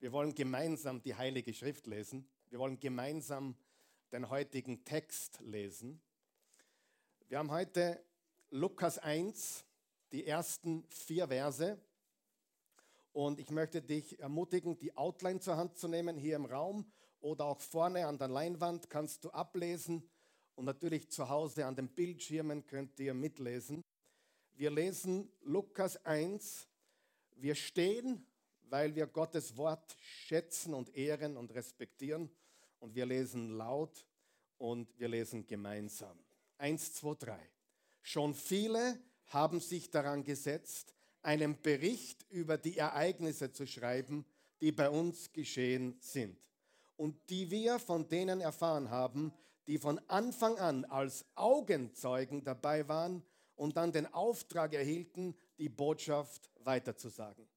Wir wollen gemeinsam die Heilige Schrift lesen. Wir wollen gemeinsam den heutigen Text lesen. Wir haben heute Lukas 1, die ersten vier Verse. Und ich möchte dich ermutigen, die Outline zur Hand zu nehmen hier im Raum oder auch vorne an der Leinwand kannst du ablesen. Und natürlich zu Hause an den Bildschirmen könnt ihr mitlesen. Wir lesen Lukas 1. Wir stehen weil wir Gottes Wort schätzen und ehren und respektieren. Und wir lesen laut und wir lesen gemeinsam. Eins, zwei, drei. Schon viele haben sich daran gesetzt, einen Bericht über die Ereignisse zu schreiben, die bei uns geschehen sind und die wir von denen erfahren haben, die von Anfang an als Augenzeugen dabei waren und dann den Auftrag erhielten, die Botschaft weiterzusagen.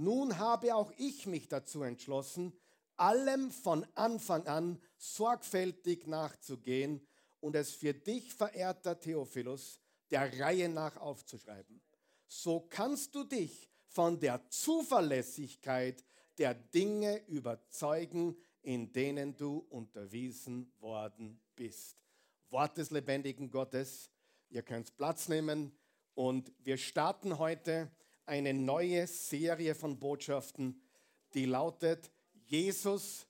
Nun habe auch ich mich dazu entschlossen, allem von Anfang an sorgfältig nachzugehen und es für dich, verehrter Theophilus, der Reihe nach aufzuschreiben. So kannst du dich von der Zuverlässigkeit der Dinge überzeugen, in denen du unterwiesen worden bist. Wort des lebendigen Gottes. Ihr könnt Platz nehmen und wir starten heute eine neue Serie von Botschaften, die lautet Jesus,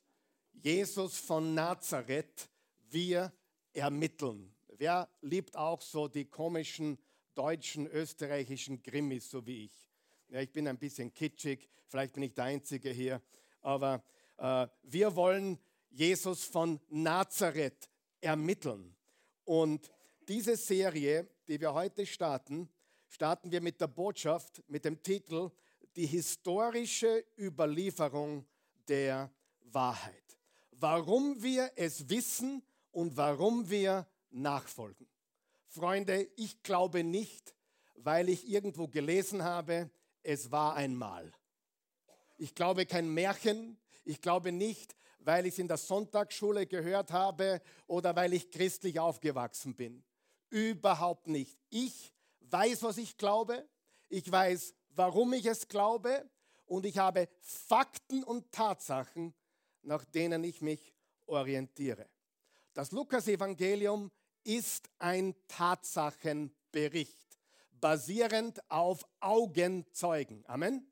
Jesus von Nazareth, wir ermitteln. Wer liebt auch so die komischen deutschen, österreichischen Grimmis, so wie ich? Ja, ich bin ein bisschen kitschig, vielleicht bin ich der Einzige hier, aber äh, wir wollen Jesus von Nazareth ermitteln. Und diese Serie, die wir heute starten, starten wir mit der Botschaft mit dem Titel Die historische Überlieferung der Wahrheit. Warum wir es wissen und warum wir nachfolgen. Freunde, ich glaube nicht, weil ich irgendwo gelesen habe, es war einmal. Ich glaube kein Märchen. Ich glaube nicht, weil ich es in der Sonntagsschule gehört habe oder weil ich christlich aufgewachsen bin. Überhaupt nicht. Ich weiß, was ich glaube, ich weiß, warum ich es glaube und ich habe Fakten und Tatsachen, nach denen ich mich orientiere. Das Lukas-Evangelium ist ein Tatsachenbericht, basierend auf Augenzeugen. Amen.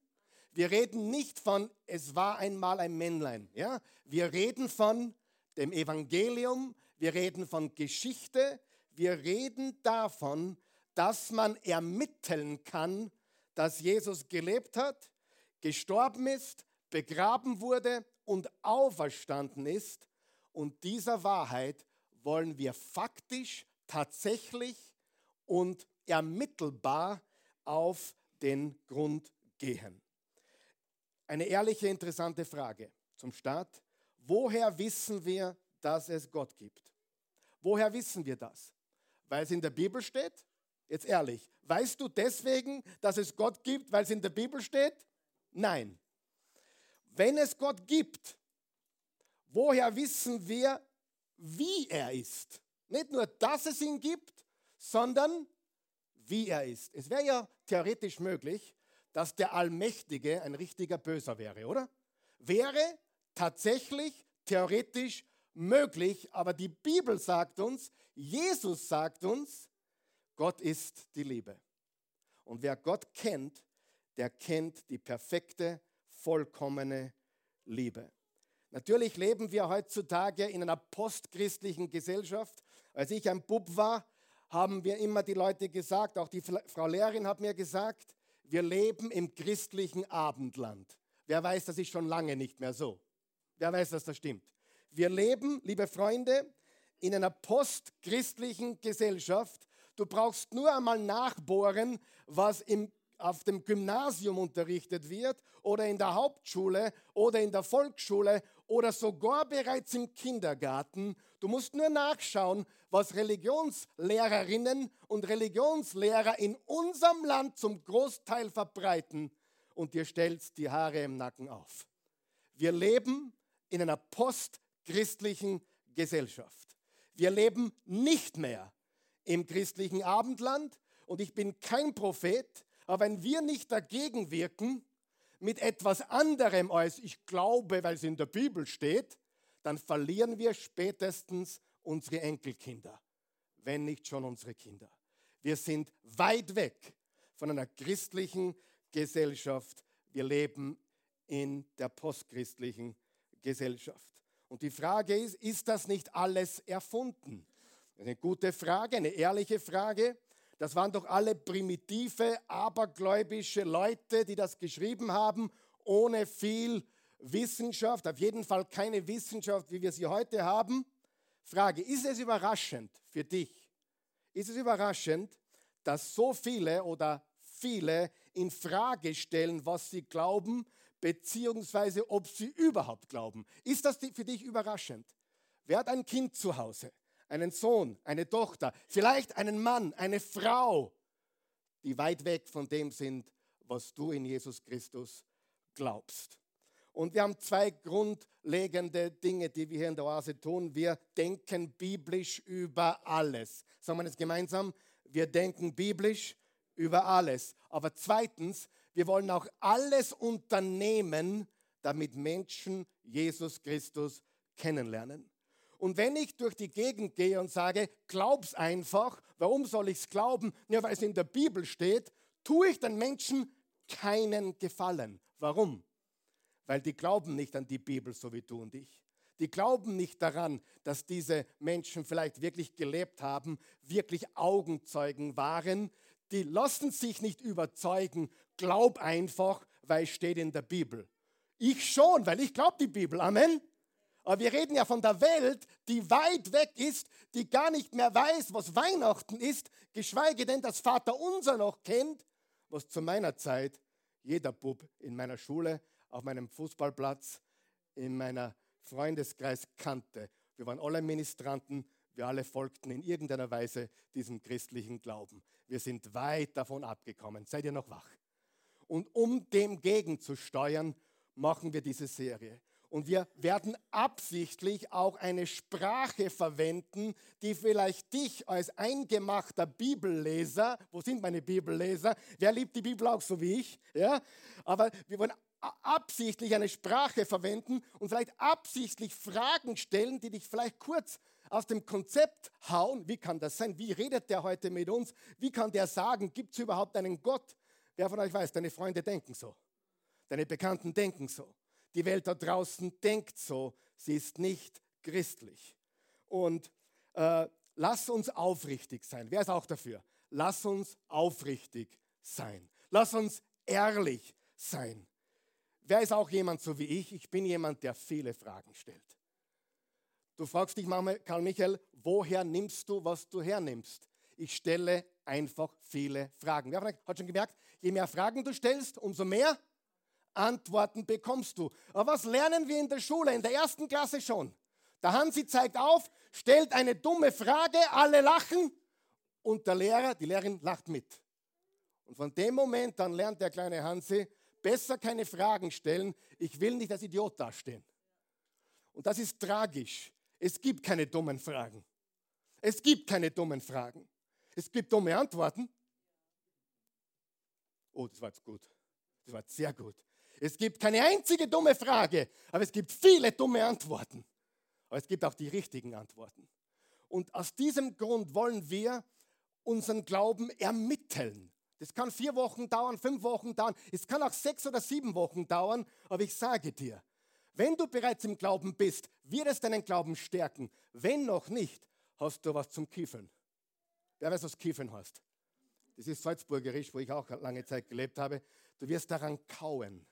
Wir reden nicht von, es war einmal ein Männlein. Ja? Wir reden von dem Evangelium, wir reden von Geschichte, wir reden davon, dass man ermitteln kann, dass Jesus gelebt hat, gestorben ist, begraben wurde und auferstanden ist. Und dieser Wahrheit wollen wir faktisch, tatsächlich und ermittelbar auf den Grund gehen. Eine ehrliche, interessante Frage zum Start. Woher wissen wir, dass es Gott gibt? Woher wissen wir das? Weil es in der Bibel steht? Jetzt ehrlich, weißt du deswegen, dass es Gott gibt, weil es in der Bibel steht? Nein. Wenn es Gott gibt, woher wissen wir, wie er ist? Nicht nur, dass es ihn gibt, sondern wie er ist. Es wäre ja theoretisch möglich, dass der Allmächtige ein richtiger Böser wäre, oder? Wäre tatsächlich theoretisch möglich, aber die Bibel sagt uns, Jesus sagt uns, Gott ist die Liebe. Und wer Gott kennt, der kennt die perfekte, vollkommene Liebe. Natürlich leben wir heutzutage in einer postchristlichen Gesellschaft. Als ich ein Bub war, haben wir immer die Leute gesagt, auch die Frau Lehrerin hat mir gesagt, wir leben im christlichen Abendland. Wer weiß, das ist schon lange nicht mehr so. Wer weiß, dass das stimmt. Wir leben, liebe Freunde, in einer postchristlichen Gesellschaft, Du brauchst nur einmal nachbohren, was im, auf dem Gymnasium unterrichtet wird oder in der Hauptschule oder in der Volksschule oder sogar bereits im Kindergarten. Du musst nur nachschauen, was Religionslehrerinnen und Religionslehrer in unserem Land zum Großteil verbreiten und dir stellst die Haare im Nacken auf. Wir leben in einer postchristlichen Gesellschaft. Wir leben nicht mehr im christlichen Abendland und ich bin kein Prophet, aber wenn wir nicht dagegen wirken, mit etwas anderem als ich glaube, weil es in der Bibel steht, dann verlieren wir spätestens unsere Enkelkinder, wenn nicht schon unsere Kinder. Wir sind weit weg von einer christlichen Gesellschaft. Wir leben in der postchristlichen Gesellschaft. Und die Frage ist, ist das nicht alles erfunden? Eine gute Frage, eine ehrliche Frage. Das waren doch alle primitive, abergläubische Leute, die das geschrieben haben, ohne viel Wissenschaft, auf jeden Fall keine Wissenschaft, wie wir sie heute haben. Frage, ist es überraschend für dich? Ist es überraschend, dass so viele oder viele in Frage stellen, was sie glauben, beziehungsweise ob sie überhaupt glauben? Ist das für dich überraschend? Wer hat ein Kind zu Hause? Einen Sohn, eine Tochter, vielleicht einen Mann, eine Frau, die weit weg von dem sind, was du in Jesus Christus glaubst. Und wir haben zwei grundlegende Dinge, die wir hier in der Oase tun. Wir denken biblisch über alles. Sagen wir das gemeinsam? Wir denken biblisch über alles. Aber zweitens, wir wollen auch alles unternehmen, damit Menschen Jesus Christus kennenlernen. Und wenn ich durch die Gegend gehe und sage, glaub's einfach, warum soll ich's glauben? Ja, weil es in der Bibel steht, tue ich den Menschen keinen Gefallen. Warum? Weil die glauben nicht an die Bibel, so wie du und ich. Die glauben nicht daran, dass diese Menschen vielleicht wirklich gelebt haben, wirklich Augenzeugen waren. Die lassen sich nicht überzeugen, glaub einfach, weil es steht in der Bibel. Ich schon, weil ich glaube die Bibel. Amen. Aber wir reden ja von der Welt, die weit weg ist, die gar nicht mehr weiß, was Weihnachten ist, geschweige denn das Vaterunser noch kennt, was zu meiner Zeit jeder Bub in meiner Schule, auf meinem Fußballplatz, in meiner Freundeskreis kannte. Wir waren alle Ministranten, wir alle folgten in irgendeiner Weise diesem christlichen Glauben. Wir sind weit davon abgekommen. Seid ihr noch wach? Und um dem gegenzusteuern, machen wir diese Serie. Und wir werden absichtlich auch eine Sprache verwenden, die vielleicht dich als eingemachter Bibelleser, wo sind meine Bibelleser? Wer liebt die Bibel auch so wie ich? Ja? Aber wir wollen absichtlich eine Sprache verwenden und vielleicht absichtlich Fragen stellen, die dich vielleicht kurz aus dem Konzept hauen. Wie kann das sein? Wie redet der heute mit uns? Wie kann der sagen, gibt es überhaupt einen Gott? Wer von euch weiß, deine Freunde denken so. Deine Bekannten denken so. Die Welt da draußen denkt so, sie ist nicht christlich. Und äh, lass uns aufrichtig sein. Wer ist auch dafür? Lass uns aufrichtig sein. Lass uns ehrlich sein. Wer ist auch jemand so wie ich? Ich bin jemand, der viele Fragen stellt. Du fragst dich manchmal, Karl Michael, woher nimmst du, was du hernimmst? Ich stelle einfach viele Fragen. Wer hat schon gemerkt, je mehr Fragen du stellst, umso mehr Antworten bekommst du. Aber was lernen wir in der Schule, in der ersten Klasse schon? Der Hansi zeigt auf, stellt eine dumme Frage, alle lachen und der Lehrer, die Lehrerin lacht mit. Und von dem Moment dann lernt der kleine Hansi, besser keine Fragen stellen, ich will nicht als Idiot dastehen. Und das ist tragisch. Es gibt keine dummen Fragen. Es gibt keine dummen Fragen. Es gibt dumme Antworten. Oh, das war jetzt gut. Das war sehr gut. Es gibt keine einzige dumme Frage, aber es gibt viele dumme Antworten. Aber es gibt auch die richtigen Antworten. Und aus diesem Grund wollen wir unseren Glauben ermitteln. Das kann vier Wochen dauern, fünf Wochen dauern, es kann auch sechs oder sieben Wochen dauern, aber ich sage dir, wenn du bereits im Glauben bist, wird es deinen Glauben stärken. Wenn noch nicht, hast du was zum Kiefeln. Wer weiß, was Kiefeln heißt? Das ist Salzburgerisch, wo ich auch lange Zeit gelebt habe. Du wirst daran kauen.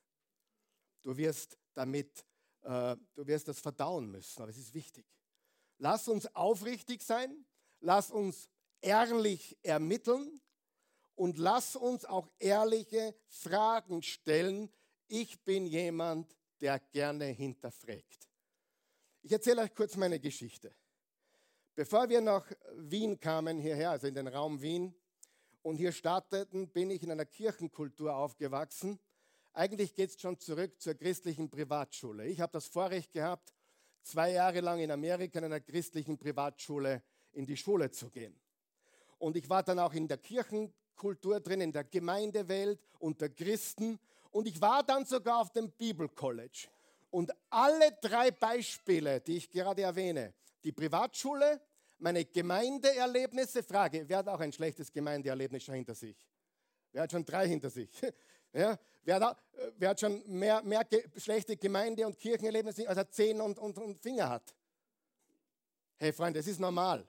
Du wirst damit, äh, du wirst das verdauen müssen, aber es ist wichtig. Lass uns aufrichtig sein, lass uns ehrlich ermitteln und lass uns auch ehrliche Fragen stellen. Ich bin jemand, der gerne hinterfragt. Ich erzähle euch kurz meine Geschichte. Bevor wir nach Wien kamen, hierher, also in den Raum Wien, und hier starteten, bin ich in einer Kirchenkultur aufgewachsen, eigentlich geht es schon zurück zur christlichen Privatschule. Ich habe das Vorrecht gehabt, zwei Jahre lang in Amerika in einer christlichen Privatschule in die Schule zu gehen. Und ich war dann auch in der Kirchenkultur drin, in der Gemeindewelt unter Christen. Und ich war dann sogar auf dem Bibelcollege. Und alle drei Beispiele, die ich gerade erwähne, die Privatschule, meine Gemeindeerlebnisse, Frage, wer hat auch ein schlechtes Gemeindeerlebnis schon hinter sich? Wer hat schon drei hinter sich? Ja, wer, hat, wer, hat, schon mehr, mehr ge schlechte Gemeinde- und Kirchenerlebnisse, als er Zehen und, und, und Finger hat? Hey Freunde, es ist normal.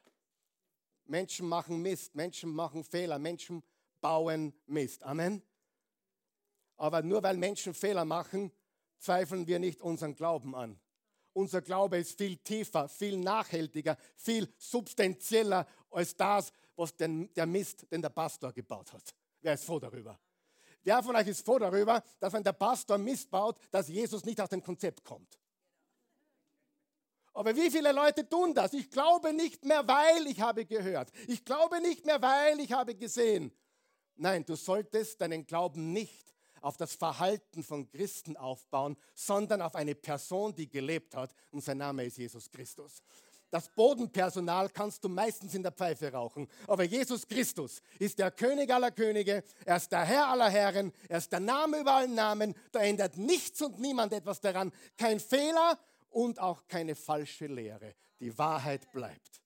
Menschen machen Mist, Menschen machen Fehler, Menschen bauen Mist. Amen. Aber nur weil Menschen Fehler machen, zweifeln wir nicht unseren Glauben an. Unser Glaube ist viel tiefer, viel nachhaltiger, viel substanzieller als das, was den, der Mist, den der Pastor gebaut hat. Wer ist froh darüber? Wer von euch ist froh darüber, dass wenn der Pastor Mist baut, dass Jesus nicht aus dem Konzept kommt? Aber wie viele Leute tun das? Ich glaube nicht mehr, weil ich habe gehört. Ich glaube nicht mehr, weil ich habe gesehen. Nein, du solltest deinen Glauben nicht auf das Verhalten von Christen aufbauen, sondern auf eine Person, die gelebt hat und sein Name ist Jesus Christus. Das Bodenpersonal kannst du meistens in der Pfeife rauchen. Aber Jesus Christus ist der König aller Könige, er ist der Herr aller Herren, er ist der Name über allen Namen. Da ändert nichts und niemand etwas daran. Kein Fehler und auch keine falsche Lehre. Die Wahrheit bleibt.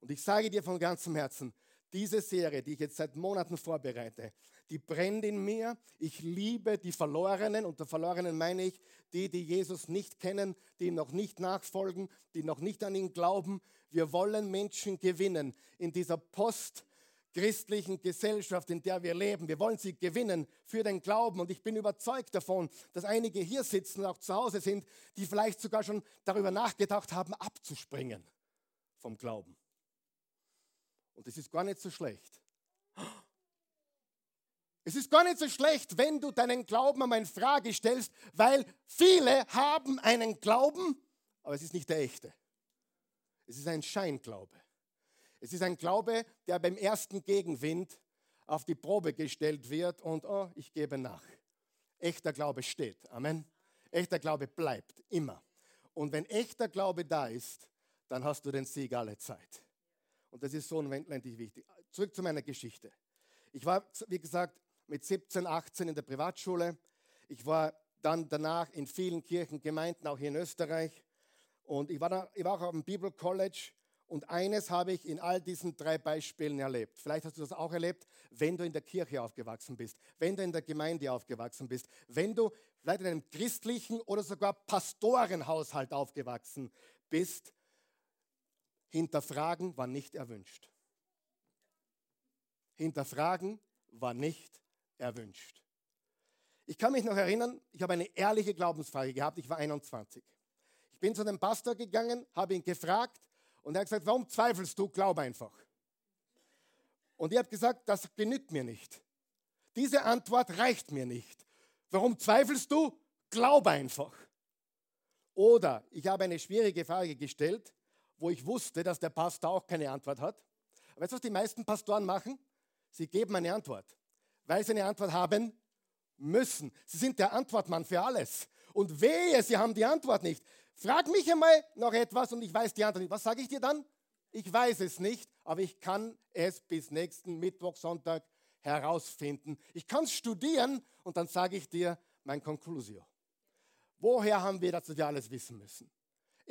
Und ich sage dir von ganzem Herzen, diese Serie, die ich jetzt seit Monaten vorbereite, die brennt in mir. Ich liebe die Verlorenen. Unter Verlorenen meine ich die, die Jesus nicht kennen, die ihm noch nicht nachfolgen, die noch nicht an ihn glauben. Wir wollen Menschen gewinnen in dieser postchristlichen Gesellschaft, in der wir leben. Wir wollen sie gewinnen für den Glauben. Und ich bin überzeugt davon, dass einige hier sitzen und auch zu Hause sind, die vielleicht sogar schon darüber nachgedacht haben, abzuspringen vom Glauben. Und das ist gar nicht so schlecht. Es ist gar nicht so schlecht, wenn du deinen Glauben einmal in Frage stellst, weil viele haben einen Glauben, aber es ist nicht der echte. Es ist ein Scheinglaube. Es ist ein Glaube, der beim ersten Gegenwind auf die Probe gestellt wird und oh, ich gebe nach. Echter Glaube steht. Amen. Echter Glaube bleibt immer. Und wenn echter Glaube da ist, dann hast du den Sieg alle Zeit. Und das ist so unendlich wichtig. Zurück zu meiner Geschichte. Ich war, wie gesagt, mit 17, 18 in der Privatschule. Ich war dann danach in vielen Kirchengemeinden, auch hier in Österreich. Und ich war, da, ich war auch auf dem Bible College. Und eines habe ich in all diesen drei Beispielen erlebt. Vielleicht hast du das auch erlebt, wenn du in der Kirche aufgewachsen bist, wenn du in der Gemeinde aufgewachsen bist, wenn du vielleicht in einem christlichen oder sogar Pastorenhaushalt aufgewachsen bist. Hinterfragen war nicht erwünscht. Hinterfragen war nicht erwünscht. Ich kann mich noch erinnern, ich habe eine ehrliche Glaubensfrage gehabt, ich war 21. Ich bin zu dem Pastor gegangen, habe ihn gefragt und er hat gesagt, warum zweifelst du? Glaub einfach. Und ich habe gesagt, das genügt mir nicht. Diese Antwort reicht mir nicht. Warum zweifelst du? Glaub einfach. Oder ich habe eine schwierige Frage gestellt, wo ich wusste, dass der Pastor auch keine Antwort hat. Weißt du, was die meisten Pastoren machen? Sie geben eine Antwort weil sie eine Antwort haben müssen. Sie sind der Antwortmann für alles. Und wehe, sie haben die Antwort nicht. Frag mich einmal noch etwas und ich weiß die Antwort nicht. Was sage ich dir dann? Ich weiß es nicht, aber ich kann es bis nächsten Mittwoch, Sonntag herausfinden. Ich kann es studieren und dann sage ich dir mein Conclusio. Woher haben wir das, dass wir alles wissen müssen?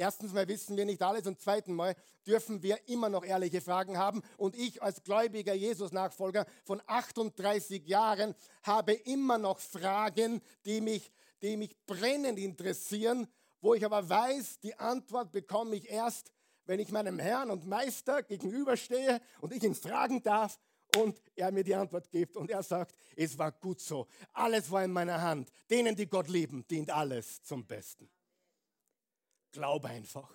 Erstens mal wissen wir nicht alles und zweitens mal dürfen wir immer noch ehrliche Fragen haben. Und ich als gläubiger Jesus-Nachfolger von 38 Jahren habe immer noch Fragen, die mich, die mich brennend interessieren, wo ich aber weiß, die Antwort bekomme ich erst, wenn ich meinem Herrn und Meister gegenüberstehe und ich ihn fragen darf und er mir die Antwort gibt und er sagt, es war gut so. Alles war in meiner Hand. Denen, die Gott lieben, dient alles zum Besten. Glaube einfach.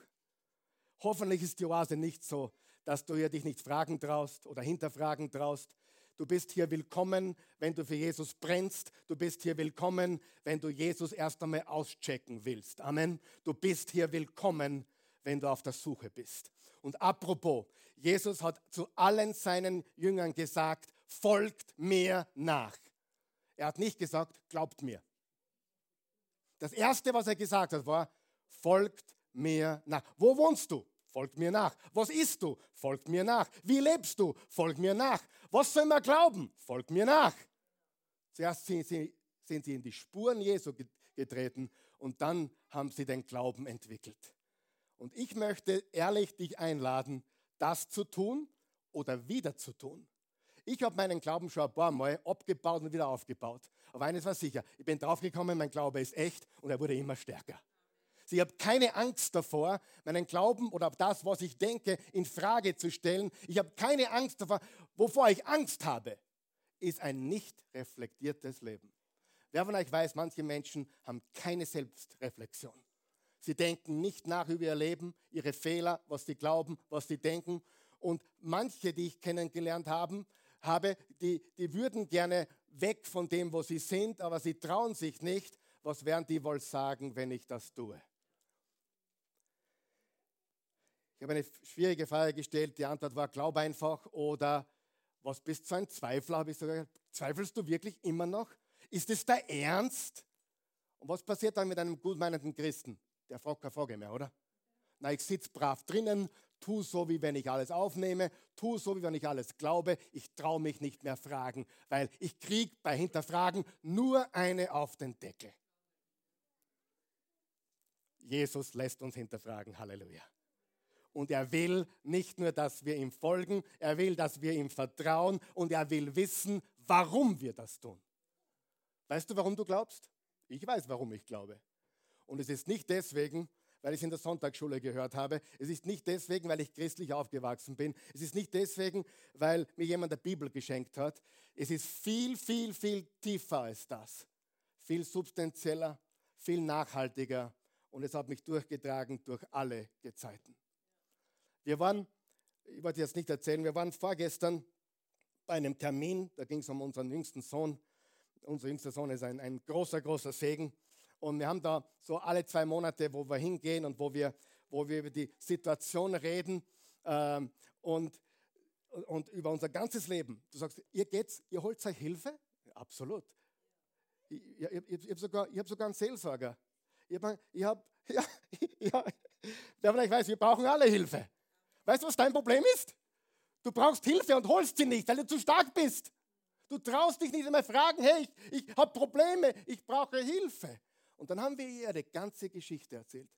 Hoffentlich ist die Oase nicht so, dass du hier dich nicht fragen traust oder hinterfragen traust. Du bist hier willkommen, wenn du für Jesus brennst. Du bist hier willkommen, wenn du Jesus erst einmal auschecken willst. Amen. Du bist hier willkommen, wenn du auf der Suche bist. Und apropos, Jesus hat zu allen seinen Jüngern gesagt, folgt mir nach. Er hat nicht gesagt, glaubt mir. Das Erste, was er gesagt hat, war, folgt mir nach. Wo wohnst du? Folgt mir nach. Was isst du? Folgt mir nach. Wie lebst du? Folgt mir nach. Was soll man glauben? Folgt mir nach. Zuerst sind sie sind sie in die Spuren Jesu getreten und dann haben sie den Glauben entwickelt. Und ich möchte ehrlich dich einladen, das zu tun oder wieder zu tun. Ich habe meinen Glauben schon ein paar Mal abgebaut und wieder aufgebaut. Aber eines war sicher, ich bin draufgekommen, mein Glaube ist echt und er wurde immer stärker. Ich habe keine Angst davor, meinen Glauben oder das, was ich denke, in Frage zu stellen. Ich habe keine Angst davor. Wovor ich Angst habe, ist ein nicht reflektiertes Leben. Wer von euch weiß, manche Menschen haben keine Selbstreflexion. Sie denken nicht nach über ihr Leben, ihre Fehler, was sie glauben, was sie denken. Und manche, die ich kennengelernt haben, habe, die, die würden gerne weg von dem, wo sie sind, aber sie trauen sich nicht. Was werden die wohl sagen, wenn ich das tue? Ich habe eine schwierige Frage gestellt. Die Antwort war, glaub einfach oder was bist du ein Zweifler? Habe ich sogar zweifelst du wirklich immer noch? Ist es der Ernst? Und was passiert dann mit einem gutmeinenden Christen? Der fragt keine Frage mehr, oder? Na, ich sitze brav drinnen, tu so, wie wenn ich alles aufnehme, tu so, wie wenn ich alles glaube. Ich traue mich nicht mehr fragen, weil ich kriege bei Hinterfragen nur eine auf den Deckel. Jesus lässt uns hinterfragen. Halleluja. Und er will nicht nur, dass wir ihm folgen, er will, dass wir ihm vertrauen und er will wissen, warum wir das tun. Weißt du, warum du glaubst? Ich weiß, warum ich glaube. Und es ist nicht deswegen, weil ich es in der Sonntagsschule gehört habe. Es ist nicht deswegen, weil ich christlich aufgewachsen bin. Es ist nicht deswegen, weil mir jemand der Bibel geschenkt hat. Es ist viel, viel, viel tiefer als das. Viel substanzieller, viel nachhaltiger. Und es hat mich durchgetragen durch alle Gezeiten. Wir waren, ich wollte jetzt nicht erzählen, wir waren vorgestern bei einem Termin, da ging es um unseren jüngsten Sohn. Unser jüngster Sohn ist ein, ein großer, großer Segen. Und wir haben da so alle zwei Monate, wo wir hingehen und wo wir, wo wir über die Situation reden ähm, und, und über unser ganzes Leben. Du sagst, ihr geht's, ihr holt euch Hilfe? Absolut. Ich, ich, ich, ich habe sogar, hab sogar einen Seelsorger. Ich habe, ich hab, ja, ja, wer vielleicht weiß, wir brauchen alle Hilfe. Weißt du, was dein Problem ist? Du brauchst Hilfe und holst sie nicht, weil du zu stark bist. Du traust dich nicht einmal fragen, hey, ich, ich habe Probleme, ich brauche Hilfe. Und dann haben wir ihr eine ganze Geschichte erzählt.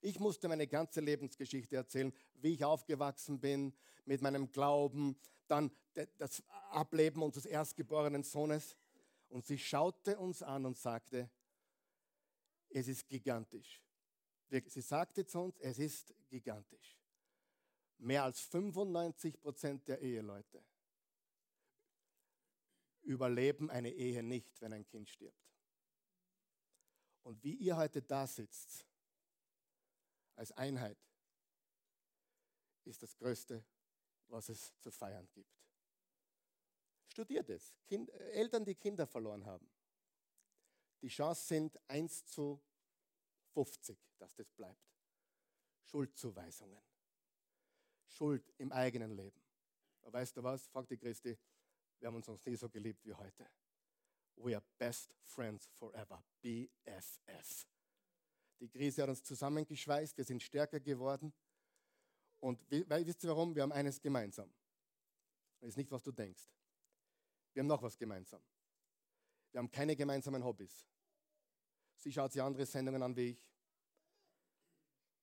Ich musste meine ganze Lebensgeschichte erzählen, wie ich aufgewachsen bin, mit meinem Glauben, dann das Ableben unseres erstgeborenen Sohnes. Und sie schaute uns an und sagte, es ist gigantisch. Sie sagte zu uns, es ist gigantisch. Mehr als 95 Prozent der Eheleute überleben eine Ehe nicht, wenn ein Kind stirbt. Und wie ihr heute da sitzt, als Einheit, ist das Größte, was es zu feiern gibt. Studiert es. Kind, äh, Eltern, die Kinder verloren haben. Die Chancen sind 1 zu 50, dass das bleibt. Schuldzuweisungen. Schuld im eigenen Leben. Aber weißt du was? Fragt die Christi, wir haben uns noch nie so geliebt wie heute. We are best friends forever. BFF. Die Krise hat uns zusammengeschweißt, wir sind stärker geworden. Und wisst ihr warum? Wir haben eines gemeinsam. Das ist nicht, was du denkst. Wir haben noch was gemeinsam. Wir haben keine gemeinsamen Hobbys. Sie schaut sich andere Sendungen an wie ich.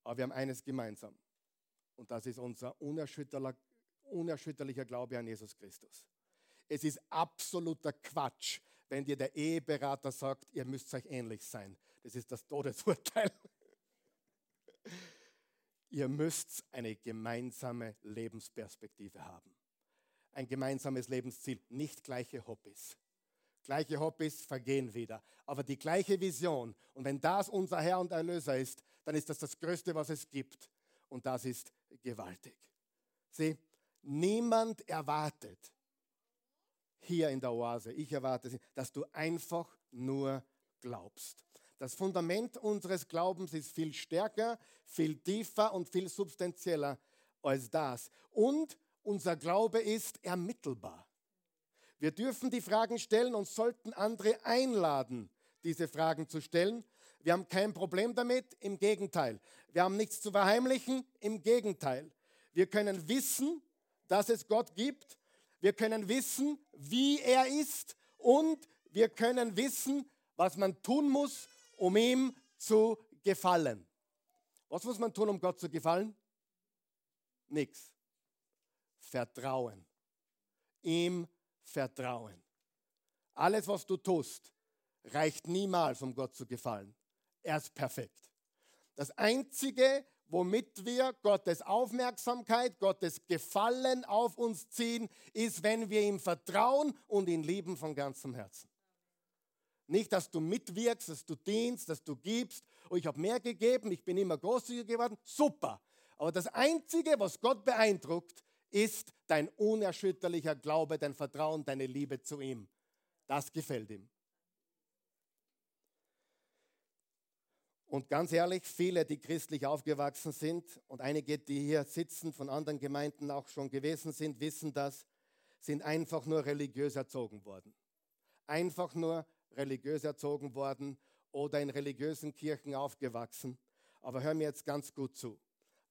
Aber wir haben eines gemeinsam. Und das ist unser unerschütterlicher Glaube an Jesus Christus. Es ist absoluter Quatsch, wenn dir der Eheberater sagt, ihr müsst euch ähnlich sein. Das ist das Todesurteil. ihr müsst eine gemeinsame Lebensperspektive haben. Ein gemeinsames Lebensziel, nicht gleiche Hobbys. Gleiche Hobbys vergehen wieder, aber die gleiche Vision. Und wenn das unser Herr und Erlöser ist, dann ist das das Größte, was es gibt. Und das ist gewaltig. Sieh, niemand erwartet, hier in der Oase. Ich erwarte, dass du einfach nur glaubst. Das Fundament unseres Glaubens ist viel stärker, viel tiefer und viel substanzieller als das. Und unser Glaube ist ermittelbar. Wir dürfen die Fragen stellen und sollten andere einladen, diese Fragen zu stellen. Wir haben kein Problem damit, im Gegenteil. Wir haben nichts zu verheimlichen, im Gegenteil. Wir können wissen, dass es Gott gibt wir können wissen, wie er ist und wir können wissen, was man tun muss, um ihm zu gefallen. Was muss man tun, um Gott zu gefallen? Nichts. Vertrauen. Ihm vertrauen. Alles, was du tust, reicht niemals, um Gott zu gefallen. Er ist perfekt. Das Einzige, womit wir Gottes Aufmerksamkeit, Gottes Gefallen auf uns ziehen, ist, wenn wir ihm vertrauen und ihn lieben von ganzem Herzen. Nicht, dass du mitwirkst, dass du dienst, dass du gibst. Oh, ich habe mehr gegeben, ich bin immer großzügiger geworden. Super. Aber das Einzige, was Gott beeindruckt, ist dein unerschütterlicher Glaube, dein Vertrauen, deine Liebe zu ihm. Das gefällt ihm. Und ganz ehrlich, viele, die christlich aufgewachsen sind und einige, die hier sitzen, von anderen Gemeinden auch schon gewesen sind, wissen das, sind einfach nur religiös erzogen worden. Einfach nur religiös erzogen worden oder in religiösen Kirchen aufgewachsen. Aber hör mir jetzt ganz gut zu.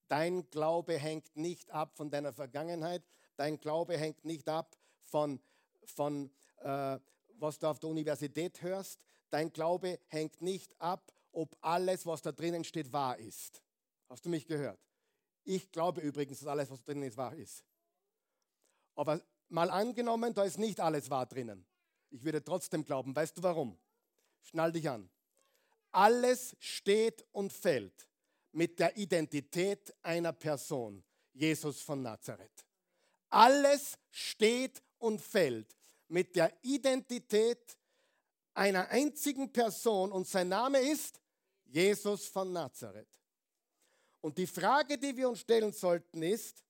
Dein Glaube hängt nicht ab von deiner Vergangenheit. Dein Glaube hängt nicht ab von, von äh, was du auf der Universität hörst. Dein Glaube hängt nicht ab ob alles, was da drinnen steht, wahr ist. Hast du mich gehört? Ich glaube übrigens, dass alles, was da drinnen ist, wahr ist. Aber mal angenommen, da ist nicht alles wahr drinnen. Ich würde trotzdem glauben. Weißt du warum? Schnall dich an. Alles steht und fällt mit der Identität einer Person, Jesus von Nazareth. Alles steht und fällt mit der Identität einer einzigen Person und sein Name ist Jesus von Nazareth. Und die Frage, die wir uns stellen sollten, ist,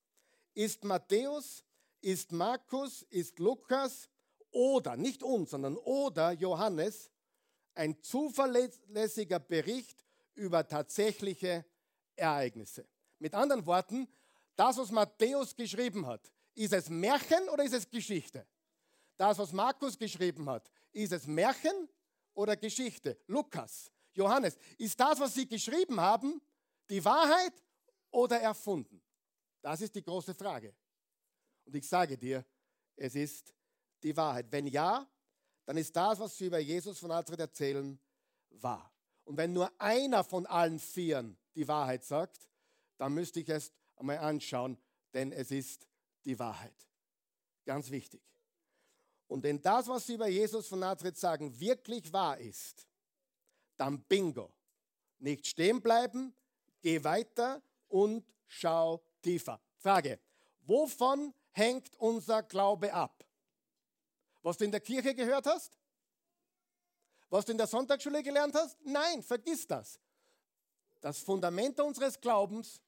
ist Matthäus, ist Markus, ist Lukas oder, nicht uns, sondern oder Johannes ein zuverlässiger Bericht über tatsächliche Ereignisse? Mit anderen Worten, das, was Matthäus geschrieben hat, ist es Märchen oder ist es Geschichte? Das, was Markus geschrieben hat, ist es Märchen oder Geschichte? Lukas, Johannes, ist das, was sie geschrieben haben, die Wahrheit oder erfunden? Das ist die große Frage. Und ich sage dir, es ist die Wahrheit. Wenn ja, dann ist das, was sie über Jesus von Nazareth erzählen, wahr. Und wenn nur einer von allen Vieren die Wahrheit sagt, dann müsste ich es einmal anschauen, denn es ist die Wahrheit. Ganz wichtig. Und wenn das, was sie über Jesus von Nazareth sagen, wirklich wahr ist, dann bingo. Nicht stehen bleiben, geh weiter und schau tiefer. Frage, wovon hängt unser Glaube ab? Was du in der Kirche gehört hast? Was du in der Sonntagsschule gelernt hast? Nein, vergiss das. Das Fundament unseres Glaubens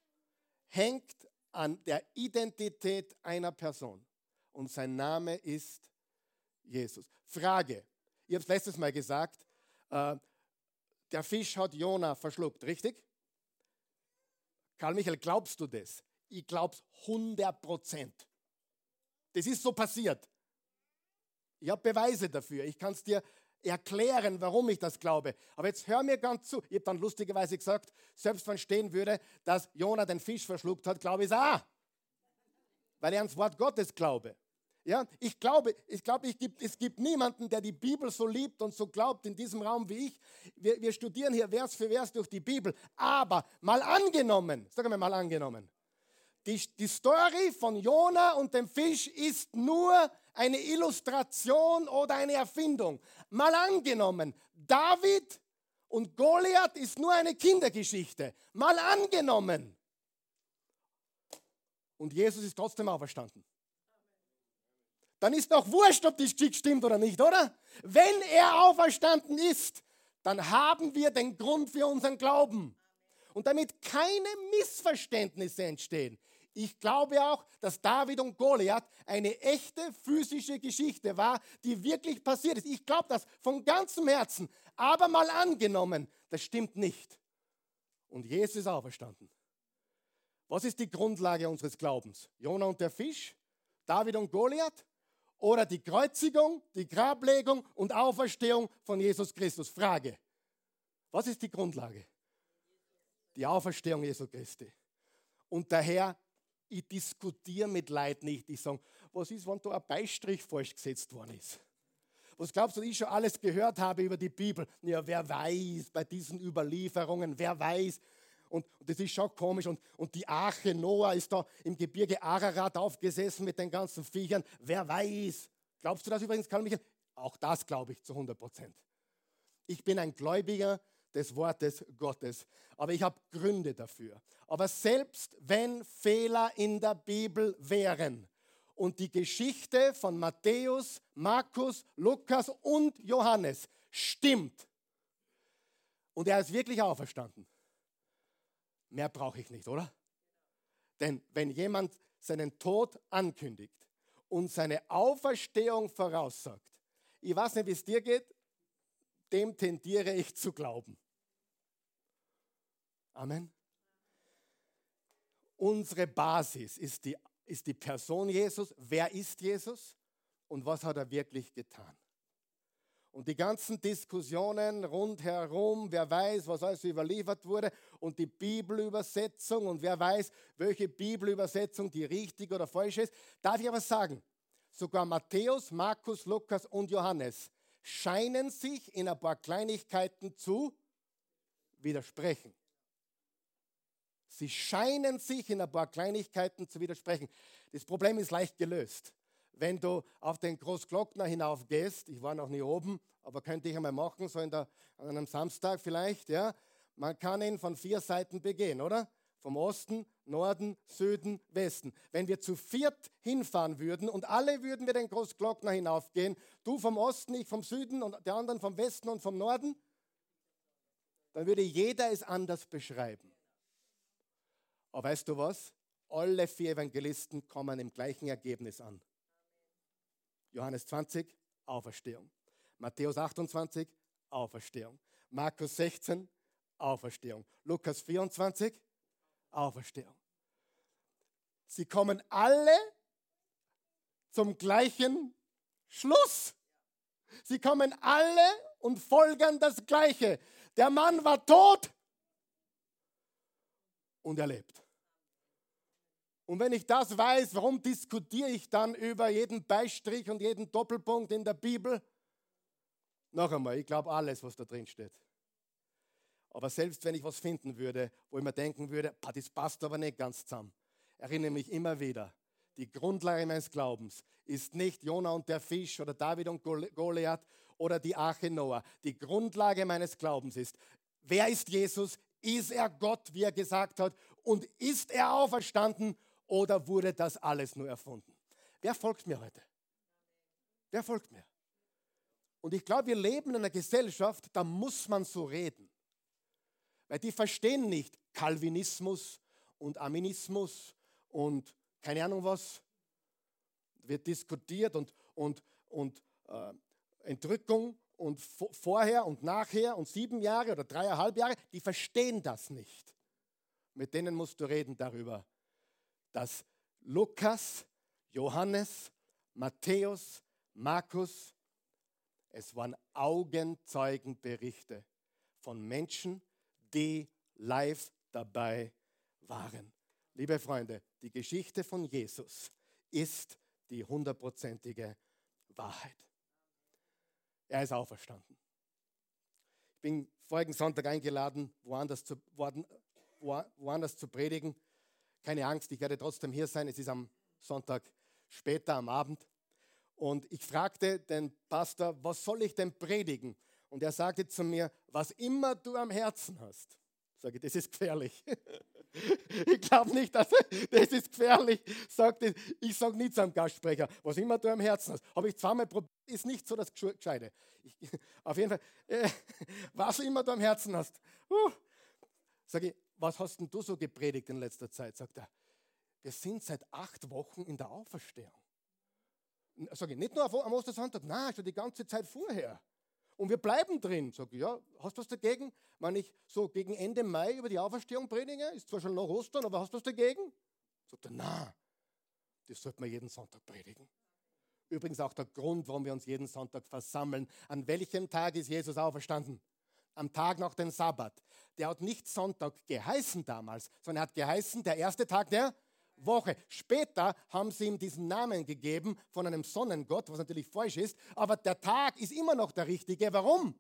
hängt an der Identität einer Person. Und sein Name ist Jesus. Frage, ich habe es letztes Mal gesagt, äh, der Fisch hat Jona verschluckt, richtig? Karl Michael, glaubst du das? Ich glaube es 100 Prozent. Das ist so passiert. Ich habe Beweise dafür. Ich kann es dir erklären, warum ich das glaube. Aber jetzt hör mir ganz zu. Ich habe dann lustigerweise gesagt, selbst wenn stehen würde, dass Jona den Fisch verschluckt hat, glaube ich es auch. Weil er ans Wort Gottes glaube. Ja, ich glaube, ich glaube, ich gibt, es gibt niemanden, der die Bibel so liebt und so glaubt in diesem Raum wie ich. Wir, wir studieren hier Vers für Vers durch die Bibel. Aber mal angenommen, sag mal mal angenommen, die, die Story von Jona und dem Fisch ist nur eine Illustration oder eine Erfindung. Mal angenommen, David und Goliath ist nur eine Kindergeschichte. Mal angenommen. Und Jesus ist trotzdem auferstanden dann ist doch wurscht, ob die Geschichte stimmt oder nicht, oder? Wenn er auferstanden ist, dann haben wir den Grund für unseren Glauben. Und damit keine Missverständnisse entstehen. Ich glaube auch, dass David und Goliath eine echte physische Geschichte war, die wirklich passiert ist. Ich glaube das von ganzem Herzen. Aber mal angenommen, das stimmt nicht. Und Jesus ist auferstanden. Was ist die Grundlage unseres Glaubens? Jona und der Fisch? David und Goliath? Oder die Kreuzigung, die Grablegung und Auferstehung von Jesus Christus. Frage, was ist die Grundlage? Die Auferstehung Jesu Christi. Und daher, ich diskutiere mit Leuten nicht. Ich sage, was ist, wenn da ein Beistrich falsch gesetzt worden ist? was glaubst du, ich schon alles gehört habe über die Bibel? Ja, wer weiß bei diesen Überlieferungen, wer weiß. Und, und das ist schon komisch. Und, und die Arche Noah ist da im Gebirge Ararat aufgesessen mit den ganzen Viechern. Wer weiß. Glaubst du das übrigens, Karl Michael? Auch das glaube ich zu 100 Prozent. Ich bin ein Gläubiger des Wortes Gottes. Aber ich habe Gründe dafür. Aber selbst wenn Fehler in der Bibel wären und die Geschichte von Matthäus, Markus, Lukas und Johannes stimmt und er ist wirklich auferstanden, mehr brauche ich nicht, oder? Denn wenn jemand seinen Tod ankündigt und seine Auferstehung voraussagt, ich weiß nicht, wie es dir geht, dem tendiere ich zu glauben. Amen. Unsere Basis ist die, ist die Person Jesus. Wer ist Jesus und was hat er wirklich getan? Und die ganzen Diskussionen rundherum, wer weiß, was alles überliefert wurde und die Bibelübersetzung und wer weiß, welche Bibelübersetzung die richtig oder falsch ist, darf ich aber sagen, sogar Matthäus, Markus, Lukas und Johannes scheinen sich in ein paar Kleinigkeiten zu widersprechen. Sie scheinen sich in ein paar Kleinigkeiten zu widersprechen. Das Problem ist leicht gelöst. Wenn du auf den Großglockner hinaufgehst, ich war noch nie oben, aber könnte ich einmal machen, so in der, an einem Samstag vielleicht, ja, man kann ihn von vier Seiten begehen, oder? Vom Osten, Norden, Süden, Westen. Wenn wir zu viert hinfahren würden und alle würden wir den Großglockner hinaufgehen, du vom Osten, ich vom Süden und der anderen vom Westen und vom Norden, dann würde jeder es anders beschreiben. Aber weißt du was? Alle vier Evangelisten kommen im gleichen Ergebnis an. Johannes 20, Auferstehung. Matthäus 28, Auferstehung. Markus 16, Auferstehung. Lukas 24, Auferstehung. Sie kommen alle zum gleichen Schluss. Sie kommen alle und folgen das Gleiche. Der Mann war tot und er lebt. Und wenn ich das weiß, warum diskutiere ich dann über jeden Beistrich und jeden Doppelpunkt in der Bibel? Noch einmal, ich glaube alles, was da drin steht. Aber selbst wenn ich was finden würde, wo ich mir denken würde, das passt aber nicht ganz zusammen, erinnere mich immer wieder, die Grundlage meines Glaubens ist nicht Jona und der Fisch oder David und Goliath oder die Arche Noah. Die Grundlage meines Glaubens ist, wer ist Jesus? Ist er Gott, wie er gesagt hat? Und ist er auferstanden oder wurde das alles nur erfunden? Wer folgt mir heute? Wer folgt mir? Und ich glaube, wir leben in einer Gesellschaft, da muss man so reden. Weil die verstehen nicht Calvinismus und Aminismus und keine Ahnung was. Wird diskutiert und, und, und äh, Entrückung und vorher und nachher und sieben Jahre oder dreieinhalb Jahre, die verstehen das nicht. Mit denen musst du reden darüber, dass Lukas, Johannes, Matthäus, Markus, es waren Augenzeugenberichte von Menschen, die live dabei waren. Liebe Freunde, die Geschichte von Jesus ist die hundertprozentige Wahrheit. Er ist auferstanden. Ich bin vorigen Sonntag eingeladen, woanders zu, woanders zu predigen. Keine Angst, ich werde trotzdem hier sein. Es ist am Sonntag später am Abend. Und ich fragte den Pastor, was soll ich denn predigen? Und er sagte zu mir, was immer du am Herzen hast. Sage, das ist gefährlich. ich glaube nicht, dass das ist gefährlich. Sagte, ich sage nicht zu einem Gastsprecher, was immer du am Herzen hast. Habe ich zweimal probiert, ist nicht so das Gescheite. Ich, auf jeden Fall, äh, was immer du am Herzen hast. Uh, sage ich, was hast denn du so gepredigt in letzter Zeit? Sagt er, wir sind seit acht Wochen in der Auferstehung. Sag ich, nicht nur am Ostersonntag, nein, schon die ganze Zeit vorher. Und wir bleiben drin. Sag ich, ja, hast du was dagegen? Wenn ich so gegen Ende Mai über die Auferstehung predige, ist zwar schon noch Ostern, aber hast du was dagegen? Sagt er, nein, das sollte man jeden Sonntag predigen. Übrigens auch der Grund, warum wir uns jeden Sonntag versammeln. An welchem Tag ist Jesus auferstanden? Am Tag nach dem Sabbat der hat nicht Sonntag geheißen damals, sondern er hat geheißen, der erste Tag der Woche. Später haben sie ihm diesen Namen gegeben von einem Sonnengott, was natürlich falsch ist, aber der Tag ist immer noch der richtige. Warum?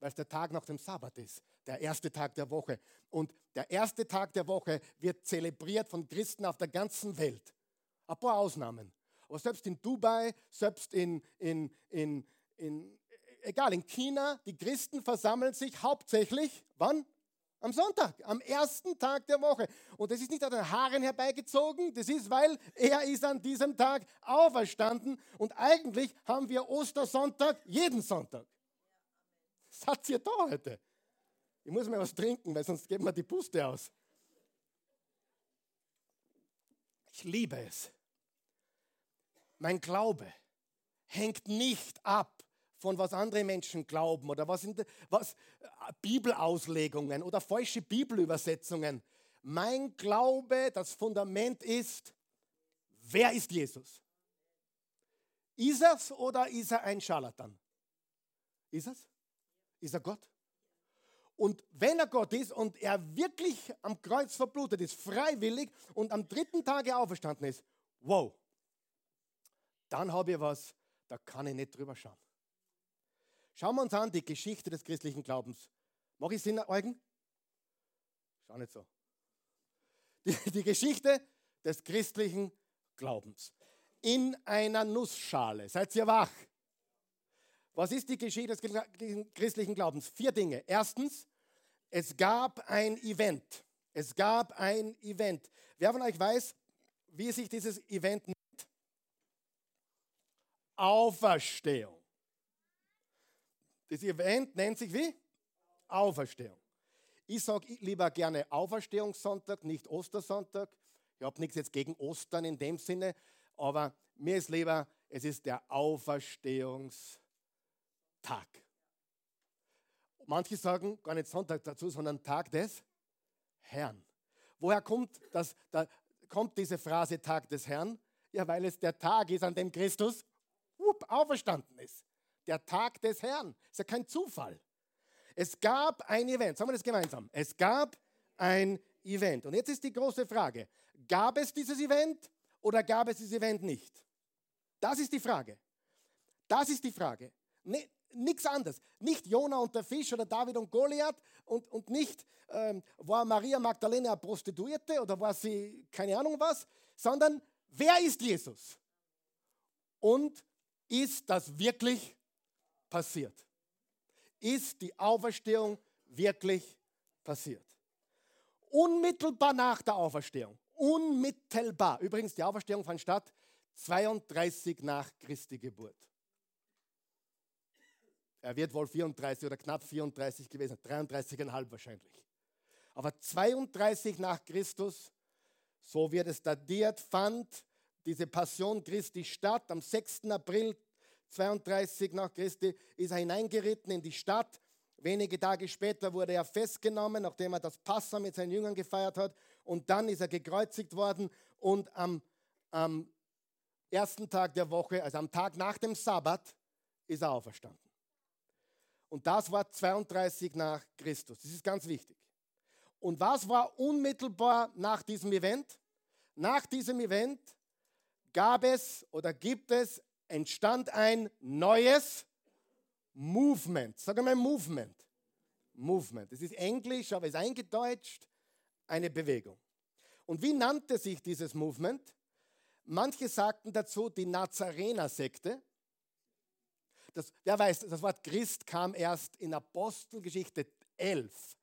Weil es der Tag nach dem Sabbat ist, der erste Tag der Woche. Und der erste Tag der Woche wird zelebriert von Christen auf der ganzen Welt. Ein paar Ausnahmen. Aber selbst in Dubai, selbst in, in, in, in egal, in China, die Christen versammeln sich hauptsächlich, wann? Am Sonntag, am ersten Tag der Woche. Und das ist nicht an den Haaren herbeigezogen, das ist, weil er ist an diesem Tag auferstanden. Und eigentlich haben wir Ostersonntag jeden Sonntag. Was hat ihr da heute? Ich muss mir was trinken, weil sonst geben wir die Puste aus. Ich liebe es. Mein Glaube hängt nicht ab von was andere Menschen glauben oder was, in de, was äh, Bibelauslegungen oder falsche Bibelübersetzungen. Mein Glaube, das Fundament ist, wer ist Jesus? Ist es oder ist er ein Scharlatan? Ist es? Ist er Gott? Und wenn er Gott ist und er wirklich am Kreuz verblutet ist, freiwillig und am dritten Tage auferstanden ist, wow, dann habe ich was, da kann ich nicht drüber schauen. Schauen wir uns an die Geschichte des christlichen Glaubens. Mach ich Sinn, Eugen? Schau nicht so. Die, die Geschichte des christlichen Glaubens. In einer Nussschale. Seid ihr wach? Was ist die Geschichte des christlichen Glaubens? Vier Dinge. Erstens, es gab ein Event. Es gab ein Event. Wer von euch weiß, wie sich dieses Event nennt? Auferstehung. Das Event nennt sich wie? Auferstehung. Ich sage lieber gerne Auferstehungssonntag, nicht Ostersonntag. Ich habe nichts jetzt gegen Ostern in dem Sinne, aber mir ist lieber, es ist der Auferstehungstag. Manche sagen gar nicht Sonntag dazu, sondern Tag des Herrn. Woher kommt, das, da kommt diese Phrase Tag des Herrn? Ja, weil es der Tag ist, an dem Christus whoop, auferstanden ist. Der Tag des Herrn. Ist ja kein Zufall. Es gab ein Event. Sagen wir das gemeinsam. Es gab ein Event. Und jetzt ist die große Frage. Gab es dieses Event oder gab es dieses Event nicht? Das ist die Frage. Das ist die Frage. Nee, Nichts anderes. Nicht Jona und der Fisch oder David und Goliath und, und nicht ähm, war Maria Magdalena eine Prostituierte oder war sie keine Ahnung was, sondern wer ist Jesus? Und ist das wirklich passiert? Ist die Auferstehung wirklich passiert? Unmittelbar nach der Auferstehung, unmittelbar, übrigens die Auferstehung fand statt 32 nach Christi Geburt. Er wird wohl 34 oder knapp 34 gewesen, 33,5 wahrscheinlich. Aber 32 nach Christus, so wird es datiert, fand diese Passion Christi statt. Am 6. April 32 nach Christi ist er hineingeritten in die Stadt. Wenige Tage später wurde er festgenommen, nachdem er das Passa mit seinen Jüngern gefeiert hat. Und dann ist er gekreuzigt worden und am, am ersten Tag der Woche, also am Tag nach dem Sabbat, ist er auferstanden. Und das war 32 nach Christus. Das ist ganz wichtig. Und was war unmittelbar nach diesem Event? Nach diesem Event gab es oder gibt es entstand ein neues Movement. Sag einmal Movement. Movement. Das ist Englisch, aber ist eingedeutscht eine Bewegung. Und wie nannte sich dieses Movement? Manche sagten dazu die Nazarener-Sekte. Wer weiß, das Wort Christ kam erst in Apostelgeschichte 11.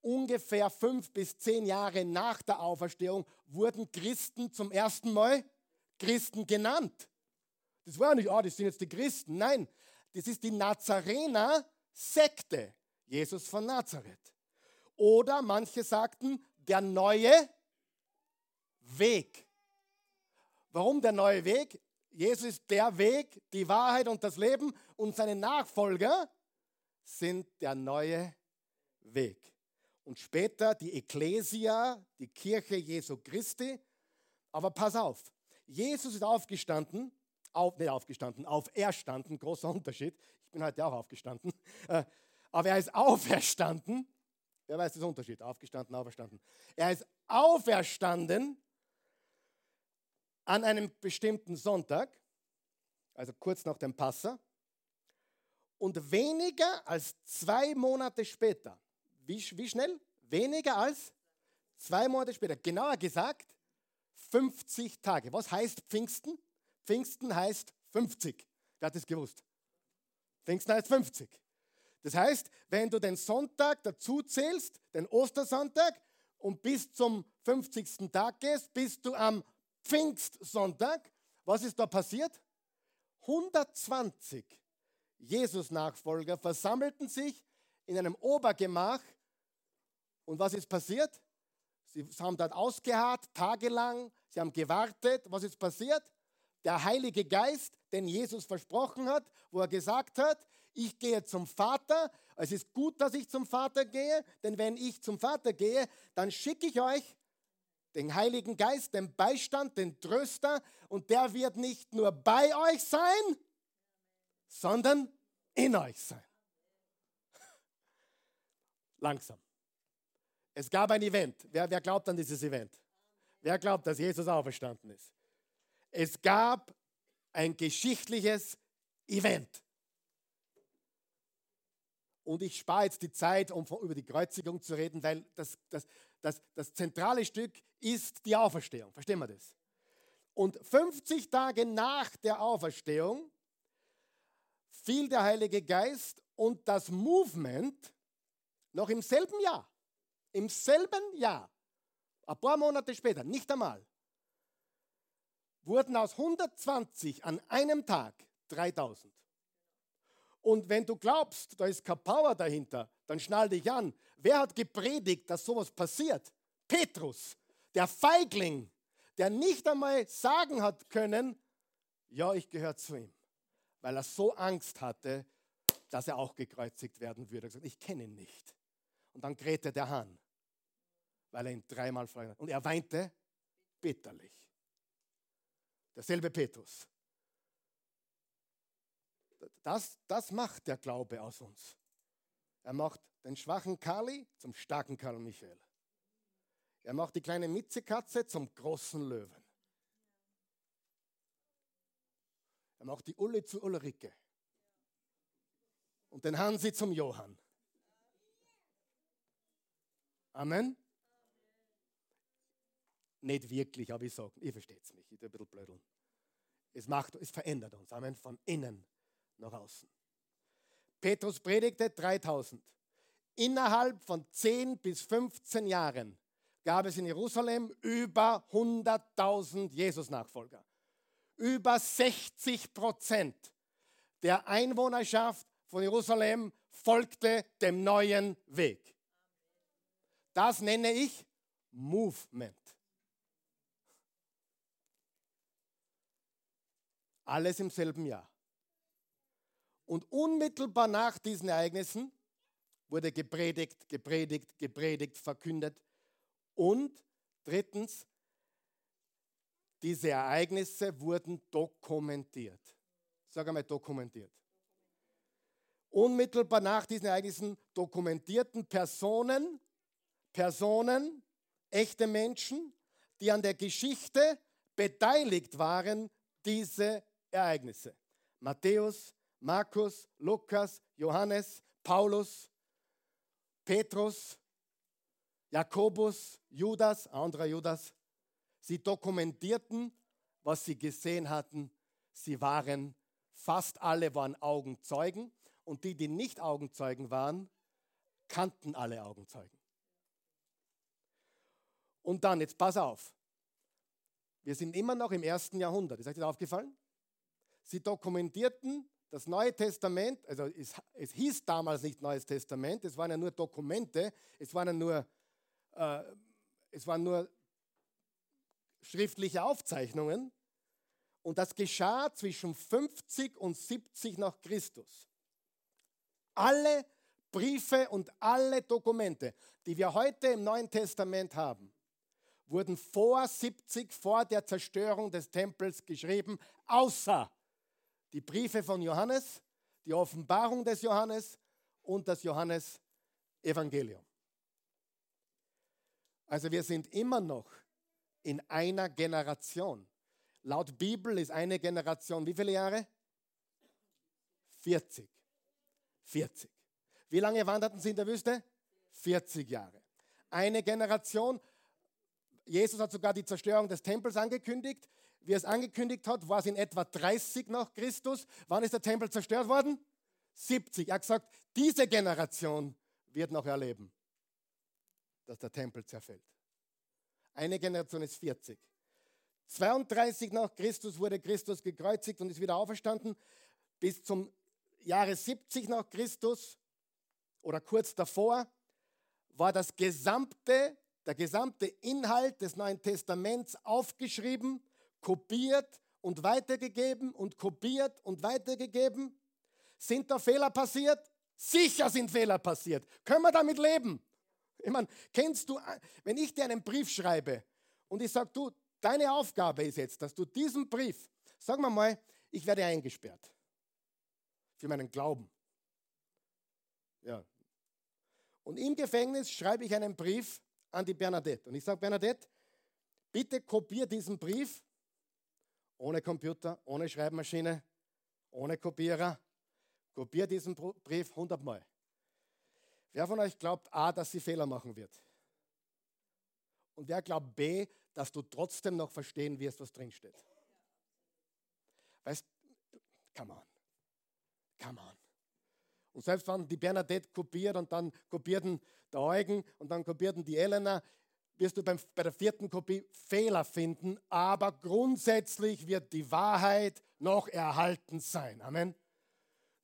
Ungefähr fünf bis zehn Jahre nach der Auferstehung wurden Christen zum ersten Mal Christen genannt. Das war nicht, oh, das sind jetzt die Christen. Nein, das ist die Nazarener-Sekte. Jesus von Nazareth. Oder manche sagten, der neue Weg. Warum der neue Weg? Jesus ist der Weg, die Wahrheit und das Leben und seine Nachfolger sind der neue Weg. Und später die Ekklesia, die Kirche Jesu Christi. Aber pass auf, Jesus ist aufgestanden auf, nicht aufgestanden, auferstanden, großer Unterschied. Ich bin heute auch aufgestanden. Äh, aber er ist auferstanden. Wer weiß den Unterschied? Aufgestanden, auferstanden. Er ist auferstanden an einem bestimmten Sonntag, also kurz nach dem Passa, und weniger als zwei Monate später, wie, wie schnell? Weniger als zwei Monate später, genauer gesagt 50 Tage. Was heißt Pfingsten? Pfingsten heißt 50. Wer hat das gewusst? Pfingsten heißt 50. Das heißt, wenn du den Sonntag dazu zählst, den Ostersonntag, und bis zum 50. Tag gehst, bist du am Pfingstsonntag. Was ist da passiert? 120 Jesus-Nachfolger versammelten sich in einem Obergemach. Und was ist passiert? Sie haben dort ausgeharrt, tagelang. Sie haben gewartet. Was ist passiert? Der Heilige Geist, den Jesus versprochen hat, wo er gesagt hat, ich gehe zum Vater. Es ist gut, dass ich zum Vater gehe, denn wenn ich zum Vater gehe, dann schicke ich euch den Heiligen Geist, den Beistand, den Tröster, und der wird nicht nur bei euch sein, sondern in euch sein. Langsam. Es gab ein Event. Wer, wer glaubt an dieses Event? Wer glaubt, dass Jesus auferstanden ist? Es gab ein geschichtliches Event. Und ich spare jetzt die Zeit, um über die Kreuzigung zu reden, weil das, das, das, das zentrale Stück ist die Auferstehung. Verstehen wir das? Und 50 Tage nach der Auferstehung fiel der Heilige Geist und das Movement noch im selben Jahr, im selben Jahr, ein paar Monate später, nicht einmal, wurden aus 120 an einem Tag 3000. Und wenn du glaubst, da ist keine Power dahinter, dann schnall dich an. Wer hat gepredigt, dass sowas passiert? Petrus, der Feigling, der nicht einmal sagen hat können, ja, ich gehöre zu ihm, weil er so Angst hatte, dass er auch gekreuzigt werden würde. Er hat gesagt, ich kenne ihn nicht. Und dann krähte der Hahn, weil er ihn dreimal frei hat. Und er weinte bitterlich. Derselbe Petrus. Das, das macht der Glaube aus uns. Er macht den schwachen Kali zum starken Karl Michael. Er macht die kleine Mitzekatze zum großen Löwen. Er macht die Ulle zu Ulrike. Und den Hansi zum Johann. Amen. Nicht wirklich, aber ich sage, ihr versteht es mich, ich tue ein bisschen blödeln. Es, macht, es verändert uns, Amen, von innen nach außen. Petrus predigte 3000. Innerhalb von 10 bis 15 Jahren gab es in Jerusalem über 100.000 Jesus-Nachfolger. Über 60 Prozent der Einwohnerschaft von Jerusalem folgte dem neuen Weg. Das nenne ich Movement. Alles im selben Jahr. Und unmittelbar nach diesen Ereignissen wurde gepredigt, gepredigt, gepredigt, verkündet. Und drittens, diese Ereignisse wurden dokumentiert. Sag einmal dokumentiert. Unmittelbar nach diesen Ereignissen dokumentierten Personen, Personen, echte Menschen, die an der Geschichte beteiligt waren, diese Ereignisse. Matthäus, Markus, Lukas, Johannes, Paulus, Petrus, Jakobus, Judas, anderer Judas. Sie dokumentierten, was sie gesehen hatten. Sie waren, fast alle waren Augenzeugen und die, die nicht Augenzeugen waren, kannten alle Augenzeugen. Und dann, jetzt pass auf, wir sind immer noch im ersten Jahrhundert. Ist euch das aufgefallen? Sie dokumentierten das Neue Testament, also es, es, hieß damals nicht Neues Testament, es waren ja nur Dokumente, es waren ja nur, äh, es waren nur schriftliche Aufzeichnungen. Und das geschah zwischen 50 und 70 nach Christus. Alle Briefe und alle Dokumente, die wir heute im Neuen Testament haben, wurden vor 70, vor der Zerstörung des Tempels geschrieben, außer die Briefe von Johannes, die Offenbarung des Johannes und das Johannes-Evangelium. Also wir sind immer noch in einer Generation. Laut Bibel ist eine Generation wie viele Jahre? 40. 40. Wie lange wanderten sie in der Wüste? 40 Jahre. Eine Generation. Jesus hat sogar die Zerstörung des Tempels angekündigt. Wie er es angekündigt hat, war es in etwa 30 nach Christus. Wann ist der Tempel zerstört worden? 70. Er hat gesagt, diese Generation wird noch erleben, dass der Tempel zerfällt. Eine Generation ist 40. 32 nach Christus wurde Christus gekreuzigt und ist wieder auferstanden. Bis zum Jahre 70 nach Christus oder kurz davor war das gesamte, der gesamte Inhalt des Neuen Testaments aufgeschrieben, kopiert und weitergegeben und kopiert und weitergegeben. Sind da Fehler passiert? Sicher sind Fehler passiert. Können wir damit leben? Ich meine, kennst du, wenn ich dir einen Brief schreibe und ich sage, du, deine Aufgabe ist jetzt, dass du diesen Brief, sagen wir mal, ich werde eingesperrt für meinen Glauben. Ja. Und im Gefängnis schreibe ich einen Brief an die Bernadette. Und ich sage, Bernadette, bitte kopier diesen Brief ohne Computer, ohne Schreibmaschine, ohne Kopierer. Kopier diesen Brief 100 Mal. Wer von euch glaubt A, dass sie Fehler machen wird? Und wer glaubt B, dass du trotzdem noch verstehen wirst, was drinsteht? Weißt, come on, come on. Und selbst wenn die Bernadette kopiert und dann kopierten der Eugen und dann kopierten die Elena, wirst du beim, bei der vierten Kopie Fehler finden, aber grundsätzlich wird die Wahrheit noch erhalten sein. Amen.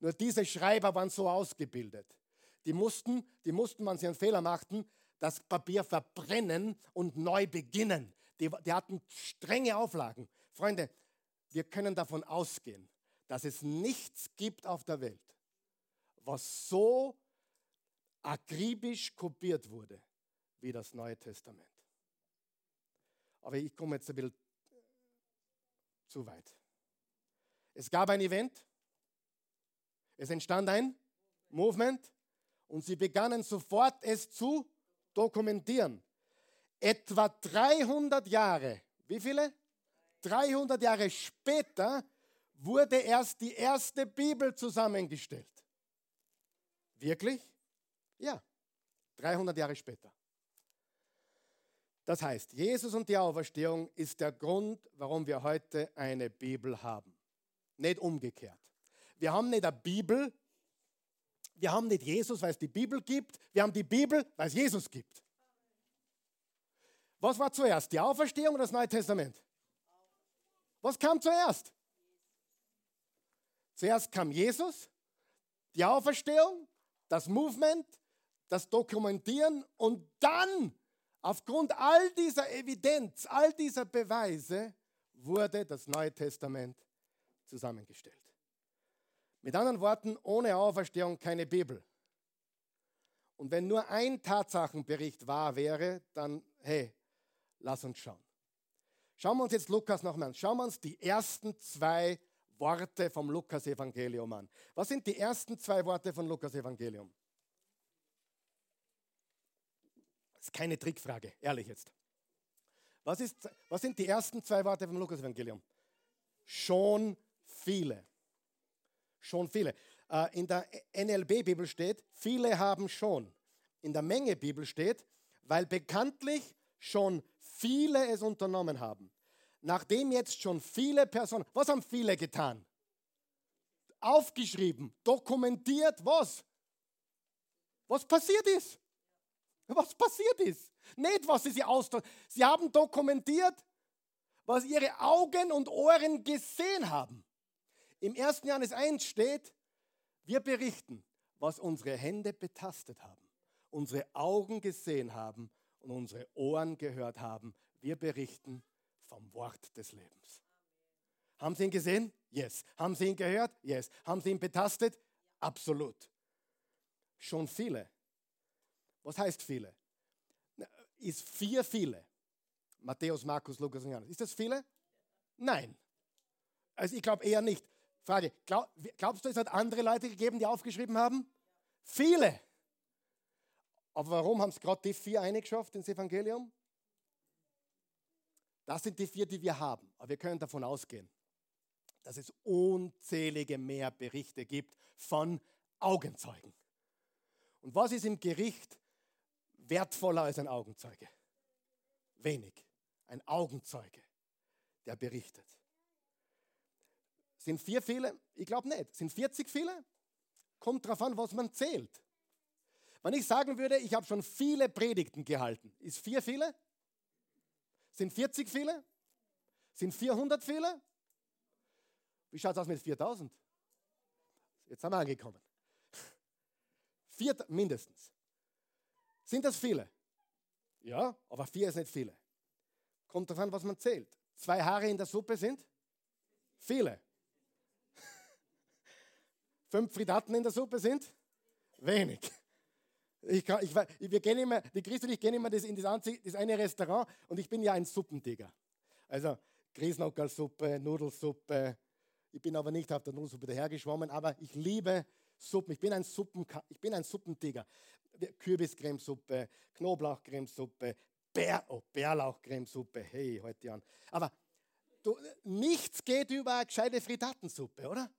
Nur diese Schreiber waren so ausgebildet. Die mussten, die mussten, wenn sie einen Fehler machten, das Papier verbrennen und neu beginnen. Die, die hatten strenge Auflagen. Freunde, wir können davon ausgehen, dass es nichts gibt auf der Welt, was so akribisch kopiert wurde wie das Neue Testament. Aber ich komme jetzt ein bisschen zu weit. Es gab ein Event, es entstand ein Movement und sie begannen sofort es zu dokumentieren. Etwa 300 Jahre, wie viele? 300 Jahre später wurde erst die erste Bibel zusammengestellt. Wirklich? Ja, 300 Jahre später. Das heißt, Jesus und die Auferstehung ist der Grund, warum wir heute eine Bibel haben. Nicht umgekehrt. Wir haben nicht eine Bibel, wir haben nicht Jesus, weil es die Bibel gibt, wir haben die Bibel, weil es Jesus gibt. Was war zuerst, die Auferstehung oder das Neue Testament? Was kam zuerst? Zuerst kam Jesus, die Auferstehung, das Movement, das Dokumentieren und dann, aufgrund all dieser Evidenz, all dieser Beweise, wurde das Neue Testament zusammengestellt. Mit anderen Worten, ohne Auferstehung keine Bibel. Und wenn nur ein Tatsachenbericht wahr wäre, dann, hey, lass uns schauen. Schauen wir uns jetzt Lukas nochmal an. Schauen wir uns die ersten zwei Worte vom Lukas-Evangelium an. Was sind die ersten zwei Worte von Lukas-Evangelium? Das ist keine Trickfrage, ehrlich jetzt. Was, ist, was sind die ersten zwei Worte vom Lukas-Evangelium? Schon viele. Schon viele. Äh, in der NLB-Bibel steht, viele haben schon. In der Menge-Bibel steht, weil bekanntlich schon viele es unternommen haben. Nachdem jetzt schon viele Personen, was haben viele getan? Aufgeschrieben, dokumentiert, was? Was passiert ist. Was passiert ist. Nicht, was sie sich ausdrücken. Sie haben dokumentiert, was ihre Augen und Ohren gesehen haben. Im 1. Johannes 1 steht, wir berichten, was unsere Hände betastet haben, unsere Augen gesehen haben und unsere Ohren gehört haben. Wir berichten vom Wort des Lebens. Haben Sie ihn gesehen? Yes. Haben Sie ihn gehört? Yes. Haben Sie ihn betastet? Absolut. Schon viele. Was heißt viele? Ist vier viele? Matthäus, Markus, Lukas und Johannes. Ist das viele? Nein. Also ich glaube eher nicht. Frage, glaub, glaubst du, es hat andere Leute gegeben, die aufgeschrieben haben? Viele. Aber warum haben es gerade die vier eingeschafft ins Evangelium? Das sind die vier, die wir haben. Aber wir können davon ausgehen, dass es unzählige mehr Berichte gibt von Augenzeugen. Und was ist im Gericht wertvoller als ein Augenzeuge? Wenig. Ein Augenzeuge, der berichtet. Sind vier viele? Ich glaube nicht. Sind 40 viele? Kommt darauf an, was man zählt. Wenn ich sagen würde, ich habe schon viele Predigten gehalten, ist vier viele? Sind 40 viele? Sind 400 viele? Wie schaut es aus mit 4000? Jetzt sind wir angekommen. Vier, mindestens. Sind das viele? Ja, aber vier ist nicht viele. Kommt darauf an, was man zählt. Zwei Haare in der Suppe sind viele. Fünf Fridaten in der Suppe sind wenig. Ich kann, ich, wir gehen immer, die Christ und ich gehen immer in das, das eine Restaurant und ich bin ja ein Suppentiger. Also Grießnockerlsuppe, Nudelsuppe. Ich bin aber nicht auf der Nudelsuppe dahergeschwommen, aber ich liebe Suppen. Ich bin ein, Suppen, ich bin ein Suppentiger. Kürbiscremesuppe, Knoblauchcremesuppe, Bär, oh, Bärlauchcremesuppe. Hey, heute an. Aber du, nichts geht über eine gescheite Frittatensuppe, oder?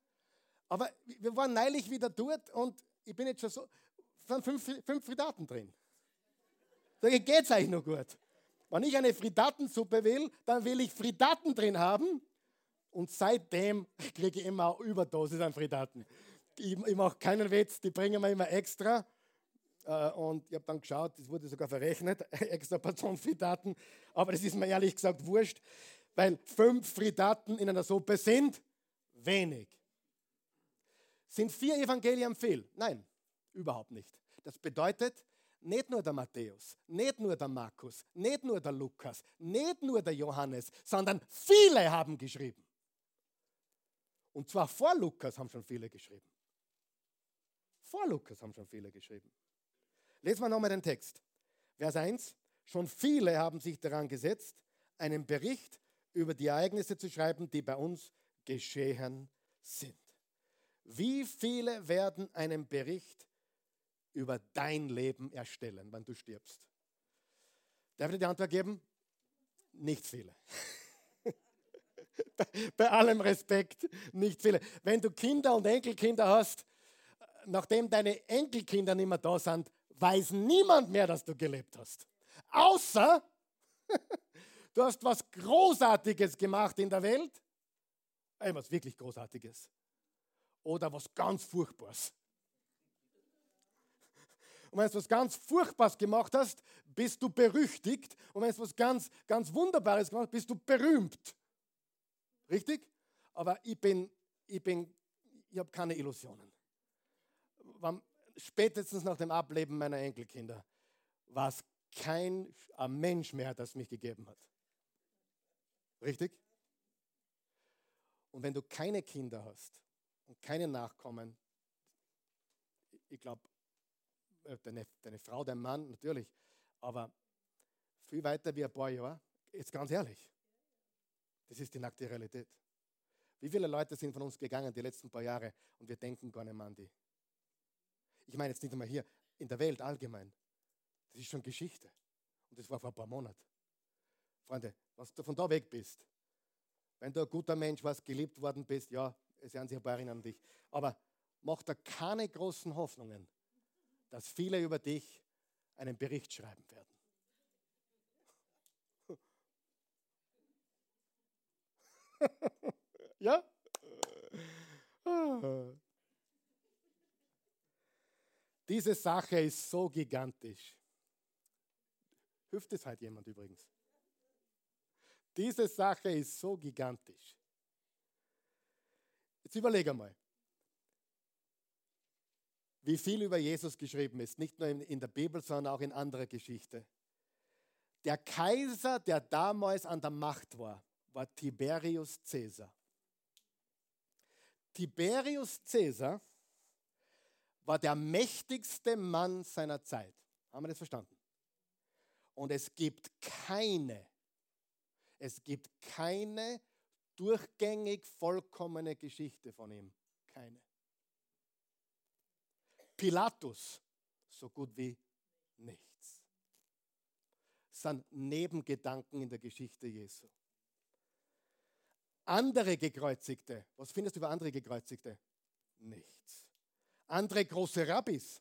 Aber wir waren neulich wieder dort und ich bin jetzt schon so, sind fünf, fünf Frittaten drin. Da geht es eigentlich noch gut. Wenn ich eine Frittatensuppe will, dann will ich Frittaten drin haben und seitdem kriege ich immer eine Überdosis an Frittaten. Ich, ich mache keinen Witz, die bringen mir immer extra. Äh, und ich habe dann geschaut, das wurde sogar verrechnet, extra Portion Frittaten. Aber das ist mir ehrlich gesagt wurscht, weil fünf Frittaten in einer Suppe sind wenig. Sind vier Evangelien viel? Nein, überhaupt nicht. Das bedeutet, nicht nur der Matthäus, nicht nur der Markus, nicht nur der Lukas, nicht nur der Johannes, sondern viele haben geschrieben. Und zwar vor Lukas haben schon viele geschrieben. Vor Lukas haben schon viele geschrieben. Lesen wir nochmal den Text. Vers 1. Schon viele haben sich daran gesetzt, einen Bericht über die Ereignisse zu schreiben, die bei uns geschehen sind. Wie viele werden einen Bericht über dein Leben erstellen, wenn du stirbst? Darf ich die Antwort geben? Nicht viele. bei, allem Respekt, nicht viele. Wenn du Kinder und Enkelkinder hast, nachdem deine Enkelkinder nicht mehr da sind, weiß niemand mehr, dass du gelebt hast. Außer du hast was Großartiges gemacht in der Welt, etwas wirklich Großartiges oder was ganz Furchtbares. Und wenn du was ganz Furchtbares gemacht hast, bist du berüchtigt. Und wenn du was ganz, ganz Wunderbares gemacht hast, bist du berühmt. Richtig? Aber ich bin, ich bin, ich habe keine Illusionen. Spätestens nach dem Ableben meiner Enkelkinder war es kein Mensch mehr, das mich gegeben hat. Richtig? Und wenn du keine Kinder hast, und keine Nachkommen. Ich glaube, äh, deine, deine Frau, dein Mann natürlich, aber viel weiter wie ein paar Jahre, jetzt ganz ehrlich, das ist die nackte Realität. Wie viele Leute sind von uns gegangen die letzten paar Jahre und wir denken gar nicht mehr an die? Ich meine jetzt nicht einmal hier, in der Welt allgemein. Das ist schon Geschichte. Und das war vor ein paar Monaten. Freunde, wenn du von da weg bist, wenn du ein guter Mensch warst, geliebt worden bist, ja, es werden sich ein paar erinnern an dich. Aber mach da keine großen Hoffnungen, dass viele über dich einen Bericht schreiben werden. ja? Diese Sache ist so gigantisch. Hüft es halt jemand übrigens. Diese Sache ist so gigantisch. Jetzt überlege mal, wie viel über Jesus geschrieben ist, nicht nur in der Bibel, sondern auch in anderer Geschichte. Der Kaiser, der damals an der Macht war, war Tiberius Caesar. Tiberius Caesar war der mächtigste Mann seiner Zeit. Haben wir das verstanden? Und es gibt keine, es gibt keine durchgängig vollkommene Geschichte von ihm. Keine. Pilatus, so gut wie nichts. sind Nebengedanken in der Geschichte Jesu. Andere Gekreuzigte, was findest du über andere Gekreuzigte? Nichts. Andere große Rabbis?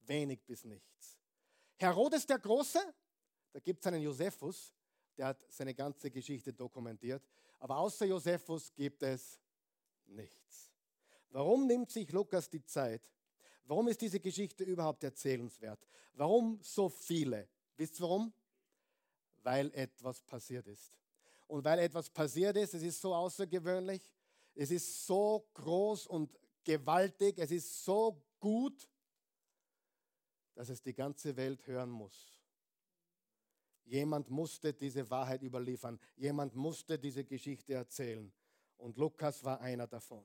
Wenig bis nichts. Herodes der Große? Da gibt es einen Josephus, der hat seine ganze Geschichte dokumentiert. Aber außer Josephus gibt es nichts. Warum nimmt sich Lukas die Zeit? Warum ist diese Geschichte überhaupt erzählenswert? Warum so viele? Wisst ihr warum? Weil etwas passiert ist. Und weil etwas passiert ist, es ist so außergewöhnlich, es ist so groß und gewaltig, es ist so gut, dass es die ganze Welt hören muss. Jemand musste diese Wahrheit überliefern. Jemand musste diese Geschichte erzählen. Und Lukas war einer davon.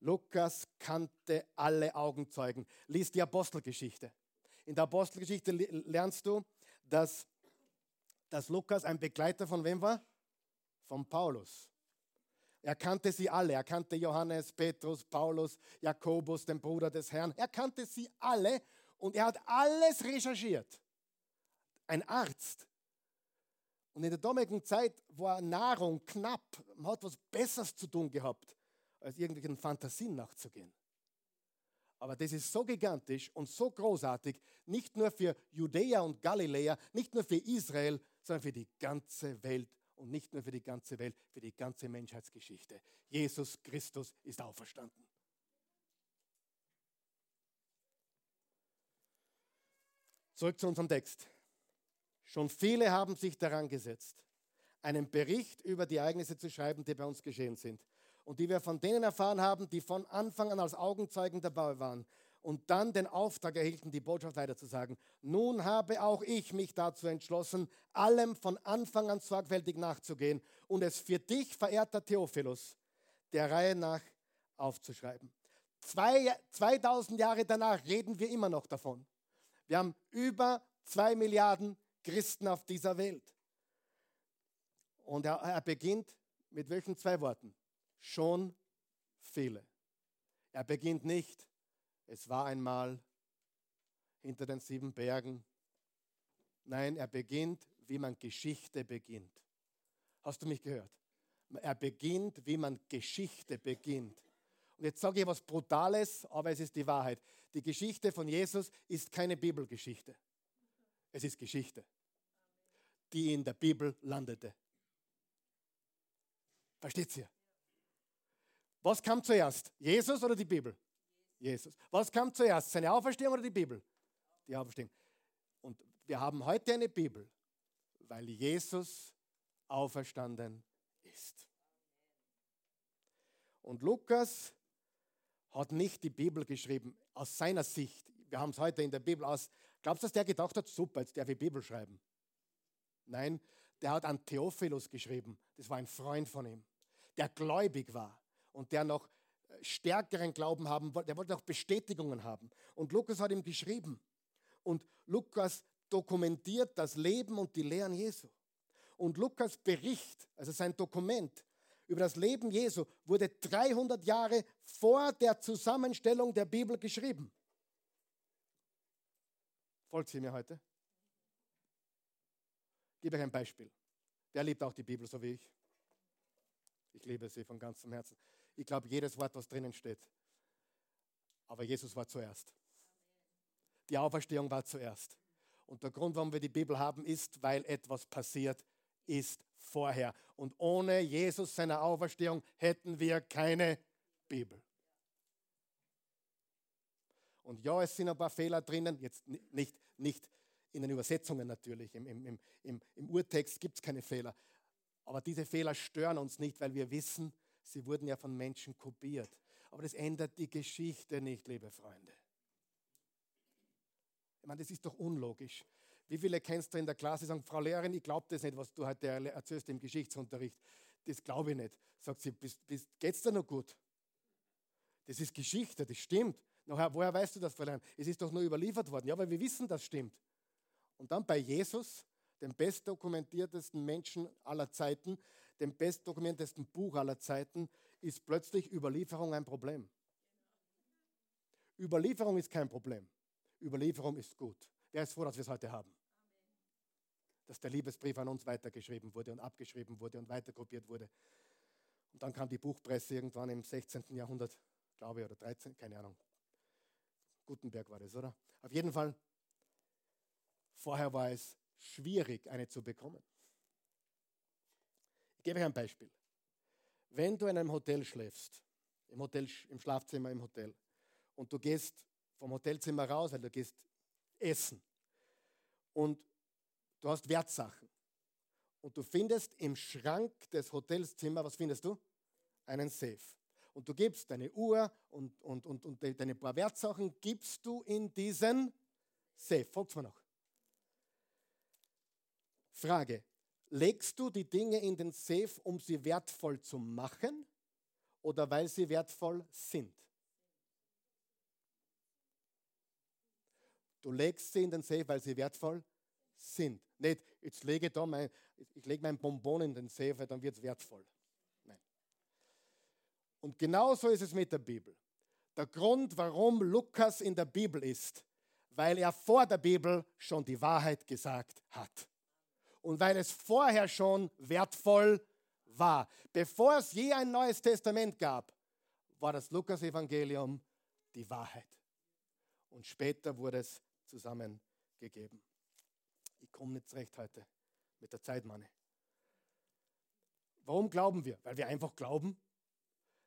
Lukas kannte alle Augenzeugen. Lies die Apostelgeschichte. In der Apostelgeschichte lernst du, dass, dass Lukas ein Begleiter von wem war? Von Paulus. Er kannte sie alle. Er kannte Johannes, Petrus, Paulus, Jakobus, den Bruder des Herrn. Er kannte sie alle und er hat alles recherchiert. Ein Arzt. Und in der damaligen Zeit war Nahrung knapp. Man hat was Besseres zu tun gehabt, als irgendwelchen Fantasien nachzugehen. Aber das ist so gigantisch und so großartig, nicht nur für Judäa und Galiläa, nicht nur für Israel, sondern für die ganze Welt und nicht nur für die ganze Welt, für die ganze Menschheitsgeschichte. Jesus Christus ist auferstanden. Zurück zu unserem Text. Schon viele haben sich daran gesetzt, einen Bericht über die Ereignisse zu schreiben, die bei uns geschehen sind und die wir von denen erfahren haben, die von Anfang an als Augenzeugen dabei waren und dann den Auftrag erhielten, die Botschaft weiterzusagen. Nun habe auch ich mich dazu entschlossen, allem von Anfang an sorgfältig nachzugehen und es für dich, verehrter Theophilus, der Reihe nach aufzuschreiben. Zwei, 2000 Jahre danach reden wir immer noch davon. Wir haben über zwei Milliarden Christen auf dieser Welt. Und er, er beginnt mit welchen zwei Worten? Schon viele. Er beginnt nicht, es war einmal hinter den sieben Bergen. Nein, er beginnt, wie man Geschichte beginnt. Hast du mich gehört? Er beginnt, wie man Geschichte beginnt. Und jetzt sage ich was Brutales, aber es ist die Wahrheit. Die Geschichte von Jesus ist keine Bibelgeschichte. Es ist Geschichte, die in der Bibel landete. Versteht ihr? Was kam zuerst? Jesus oder die Bibel? Jesus. Was kam zuerst? Seine Auferstehung oder die Bibel? Die Auferstehung. Und wir haben heute eine Bibel, weil Jesus auferstanden ist. Und Lukas hat nicht die Bibel geschrieben aus seiner Sicht. Wir haben es heute in der Bibel aus. Glaubst du, dass der gedacht hat, super, jetzt darf ich Bibel schreiben? Nein, der hat an Theophilus geschrieben. Das war ein Freund von ihm, der gläubig war und der noch stärkeren Glauben haben wollte. Der wollte auch Bestätigungen haben. Und Lukas hat ihm geschrieben. Und Lukas dokumentiert das Leben und die Lehren Jesu. Und Lukas Bericht, also sein Dokument, über das Leben Jesu wurde 300 Jahre vor der Zusammenstellung der Bibel geschrieben. Folgt sie mir heute? Ich gebe euch ein Beispiel. Wer liebt auch die Bibel so wie ich? Ich liebe sie von ganzem Herzen. Ich glaube jedes Wort, was drinnen steht. Aber Jesus war zuerst. Die Auferstehung war zuerst. Und der Grund, warum wir die Bibel haben, ist, weil etwas passiert ist vorher. Und ohne Jesus seiner Auferstehung hätten wir keine Bibel. Und ja, es sind ein paar Fehler drinnen, jetzt nicht, nicht in den Übersetzungen natürlich, im, im, im, im Urtext gibt es keine Fehler. Aber diese Fehler stören uns nicht, weil wir wissen, sie wurden ja von Menschen kopiert. Aber das ändert die Geschichte nicht, liebe Freunde. Ich meine, das ist doch unlogisch. Wie viele kennst du in der Klasse, die sagen, Frau Lehrerin, ich glaube das nicht, was du heute erzählst im Geschichtsunterricht. Das glaube ich nicht. Sagt sie, geht es dir noch gut? Das ist Geschichte, das stimmt. Nachher, woher weißt du das, Fräulein? Es ist doch nur überliefert worden. Ja, weil wir wissen, das stimmt. Und dann bei Jesus, dem bestdokumentiertesten Menschen aller Zeiten, dem bestdokumentiertesten Buch aller Zeiten, ist plötzlich Überlieferung ein Problem. Überlieferung ist kein Problem. Überlieferung ist gut. Wer ist froh, dass wir es heute haben? dass der Liebesbrief an uns weitergeschrieben wurde und abgeschrieben wurde und weiterkopiert wurde. Und dann kam die Buchpresse irgendwann im 16. Jahrhundert, glaube ich, oder 13, keine Ahnung. Gutenberg war das, oder? Auf jeden Fall, vorher war es schwierig, eine zu bekommen. Ich gebe euch ein Beispiel. Wenn du in einem Hotel schläfst, im, Hotel, im Schlafzimmer im Hotel, und du gehst vom Hotelzimmer raus, weil du gehst essen und du hast Wertsachen und du findest im Schrank des Hotelzimmers, was findest du? Einen Safe. Und du gibst deine Uhr und, und, und, und deine paar Wertsachen, gibst du in diesen Safe. Folgt mir noch. Frage, legst du die Dinge in den Safe, um sie wertvoll zu machen oder weil sie wertvoll sind? Du legst sie in den Safe, weil sie wertvoll sind. Nicht, jetzt lege da mein, ich lege mein Bonbon in den Safe, dann wird es wertvoll. Nein. Und genauso ist es mit der Bibel. Der Grund, warum Lukas in der Bibel ist, weil er vor der Bibel schon die Wahrheit gesagt hat. Und weil es vorher schon wertvoll war. Bevor es je ein neues Testament gab, war das Lukas-Evangelium die Wahrheit. Und später wurde es zusammengegeben. Ich komme nicht zurecht heute mit der Zeit, Mann. Warum glauben wir? Weil wir einfach glauben?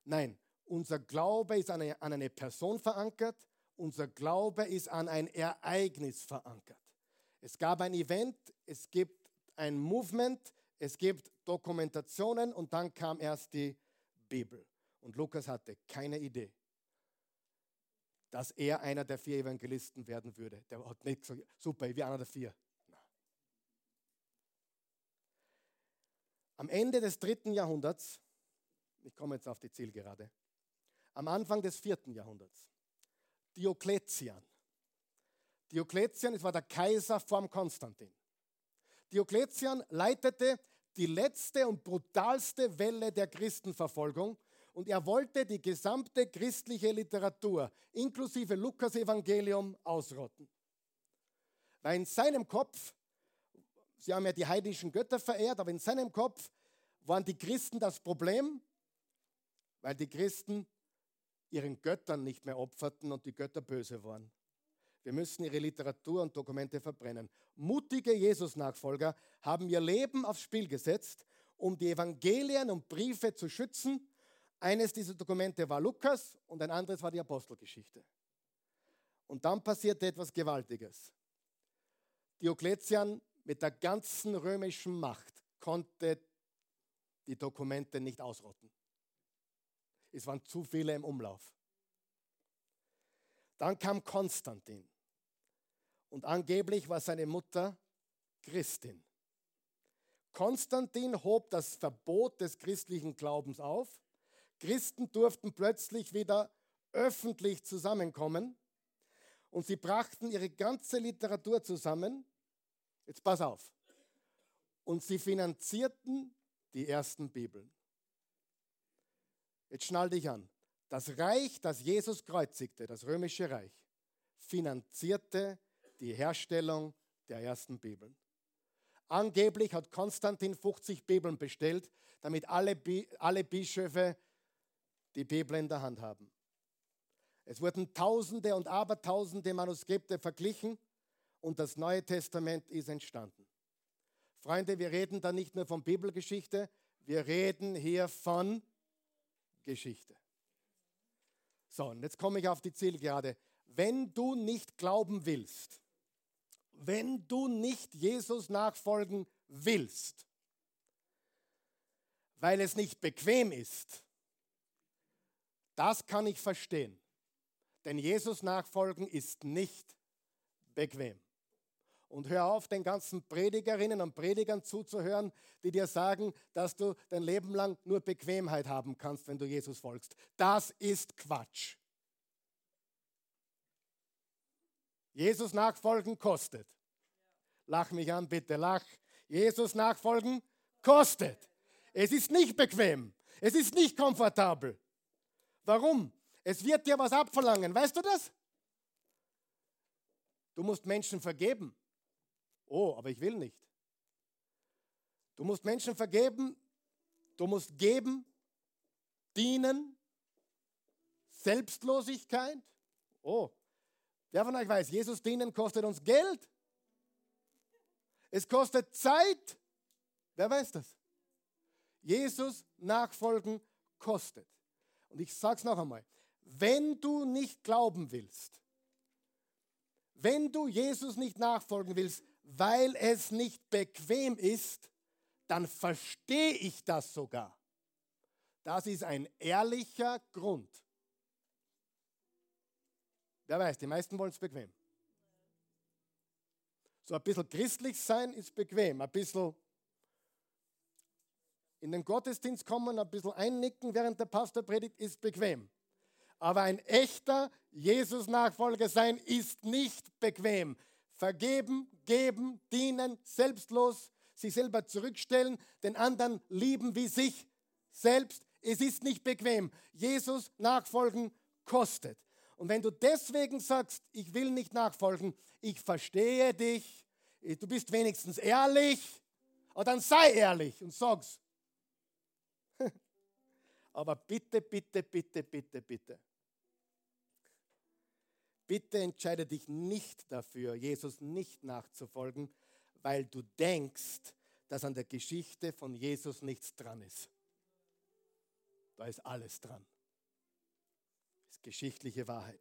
Nein, unser Glaube ist an eine, an eine Person verankert, unser Glaube ist an ein Ereignis verankert. Es gab ein Event, es gibt ein Movement, es gibt Dokumentationen und dann kam erst die Bibel. Und Lukas hatte keine Idee, dass er einer der vier Evangelisten werden würde. Der hat nicht gesagt, super, ich bin einer der vier. Am Ende des dritten Jahrhunderts, ich komme jetzt auf die Zielgerade, am Anfang des vierten Jahrhunderts, Diokletian. Diokletian, es war der Kaiser vorm Konstantin. Diokletian leitete die letzte und brutalste Welle der Christenverfolgung und er wollte die gesamte christliche Literatur inklusive Lukas Evangelium ausrotten. Weil in seinem Kopf Sie haben ja die heidnischen Götter verehrt, aber in seinem Kopf waren die Christen das Problem, weil die Christen ihren Göttern nicht mehr opferten und die Götter böse waren. Wir müssen ihre Literatur und Dokumente verbrennen. Mutige Jesus-Nachfolger haben ihr Leben aufs Spiel gesetzt, um die Evangelien und Briefe zu schützen. Eines dieser Dokumente war Lukas und ein anderes war die Apostelgeschichte. Und dann passierte etwas Gewaltiges. Diokletian mit der ganzen römischen Macht konnte die Dokumente nicht ausrotten. Es waren zu viele im Umlauf. Dann kam Konstantin und angeblich war seine Mutter Christin. Konstantin hob das Verbot des christlichen Glaubens auf. Christen durften plötzlich wieder öffentlich zusammenkommen und sie brachten ihre ganze Literatur zusammen Jetzt pass auf. Und sie finanzierten die ersten Bibeln. Jetzt schnall dich an. Das Reich, das Jesus kreuzigte, das römische Reich, finanzierte die Herstellung der ersten Bibeln. Angeblich hat Konstantin 50 Bibeln bestellt, damit alle, alle Bischöfe die Bibel in der Hand haben. Es wurden Tausende und Abertausende Manuskripte verglichen und das Neue Testament ist entstanden. Freunde, wir reden da nicht nur von Bibelgeschichte, wir reden hier von Geschichte. So, und jetzt komme ich auf die Zielgerade. Wenn du nicht glauben willst, wenn du nicht Jesus nachfolgen willst, weil es nicht bequem ist, das kann ich verstehen. Denn Jesus nachfolgen ist nicht bequem. Und hör auf, den ganzen Predigerinnen und Predigern zuzuhören, die dir sagen, dass du dein Leben lang nur Bequemheit haben kannst, wenn du Jesus folgst. Das ist Quatsch. Jesus nachfolgen kostet. Lach mich an, bitte, lach. Jesus nachfolgen kostet. Es ist nicht bequem. Es ist nicht komfortabel. Warum? Es wird dir was abverlangen. Weißt du das? Du musst Menschen vergeben. Oh, aber ich will nicht. Du musst Menschen vergeben, du musst geben, dienen, Selbstlosigkeit. Oh, wer von euch weiß, Jesus dienen kostet uns Geld. Es kostet Zeit. Wer weiß das? Jesus nachfolgen kostet. Und ich sage es noch einmal, wenn du nicht glauben willst, wenn du Jesus nicht nachfolgen willst, weil es nicht bequem ist, dann verstehe ich das sogar. Das ist ein ehrlicher Grund. Wer weiß, die meisten wollen es bequem. So ein bisschen christlich sein ist bequem, ein bisschen in den Gottesdienst kommen, ein bisschen einnicken, während der Pastor predigt, ist bequem. Aber ein echter Jesus-Nachfolger sein ist nicht bequem. Vergeben, geben, dienen, selbstlos, sich selber zurückstellen, den anderen lieben wie sich selbst. Es ist nicht bequem. Jesus nachfolgen kostet. Und wenn du deswegen sagst, ich will nicht nachfolgen, ich verstehe dich, du bist wenigstens ehrlich, dann sei ehrlich und sag's. Aber bitte, bitte, bitte, bitte, bitte. Bitte entscheide dich nicht dafür, Jesus nicht nachzufolgen, weil du denkst, dass an der Geschichte von Jesus nichts dran ist. Da ist alles dran. Geschichtliche Wahrheit.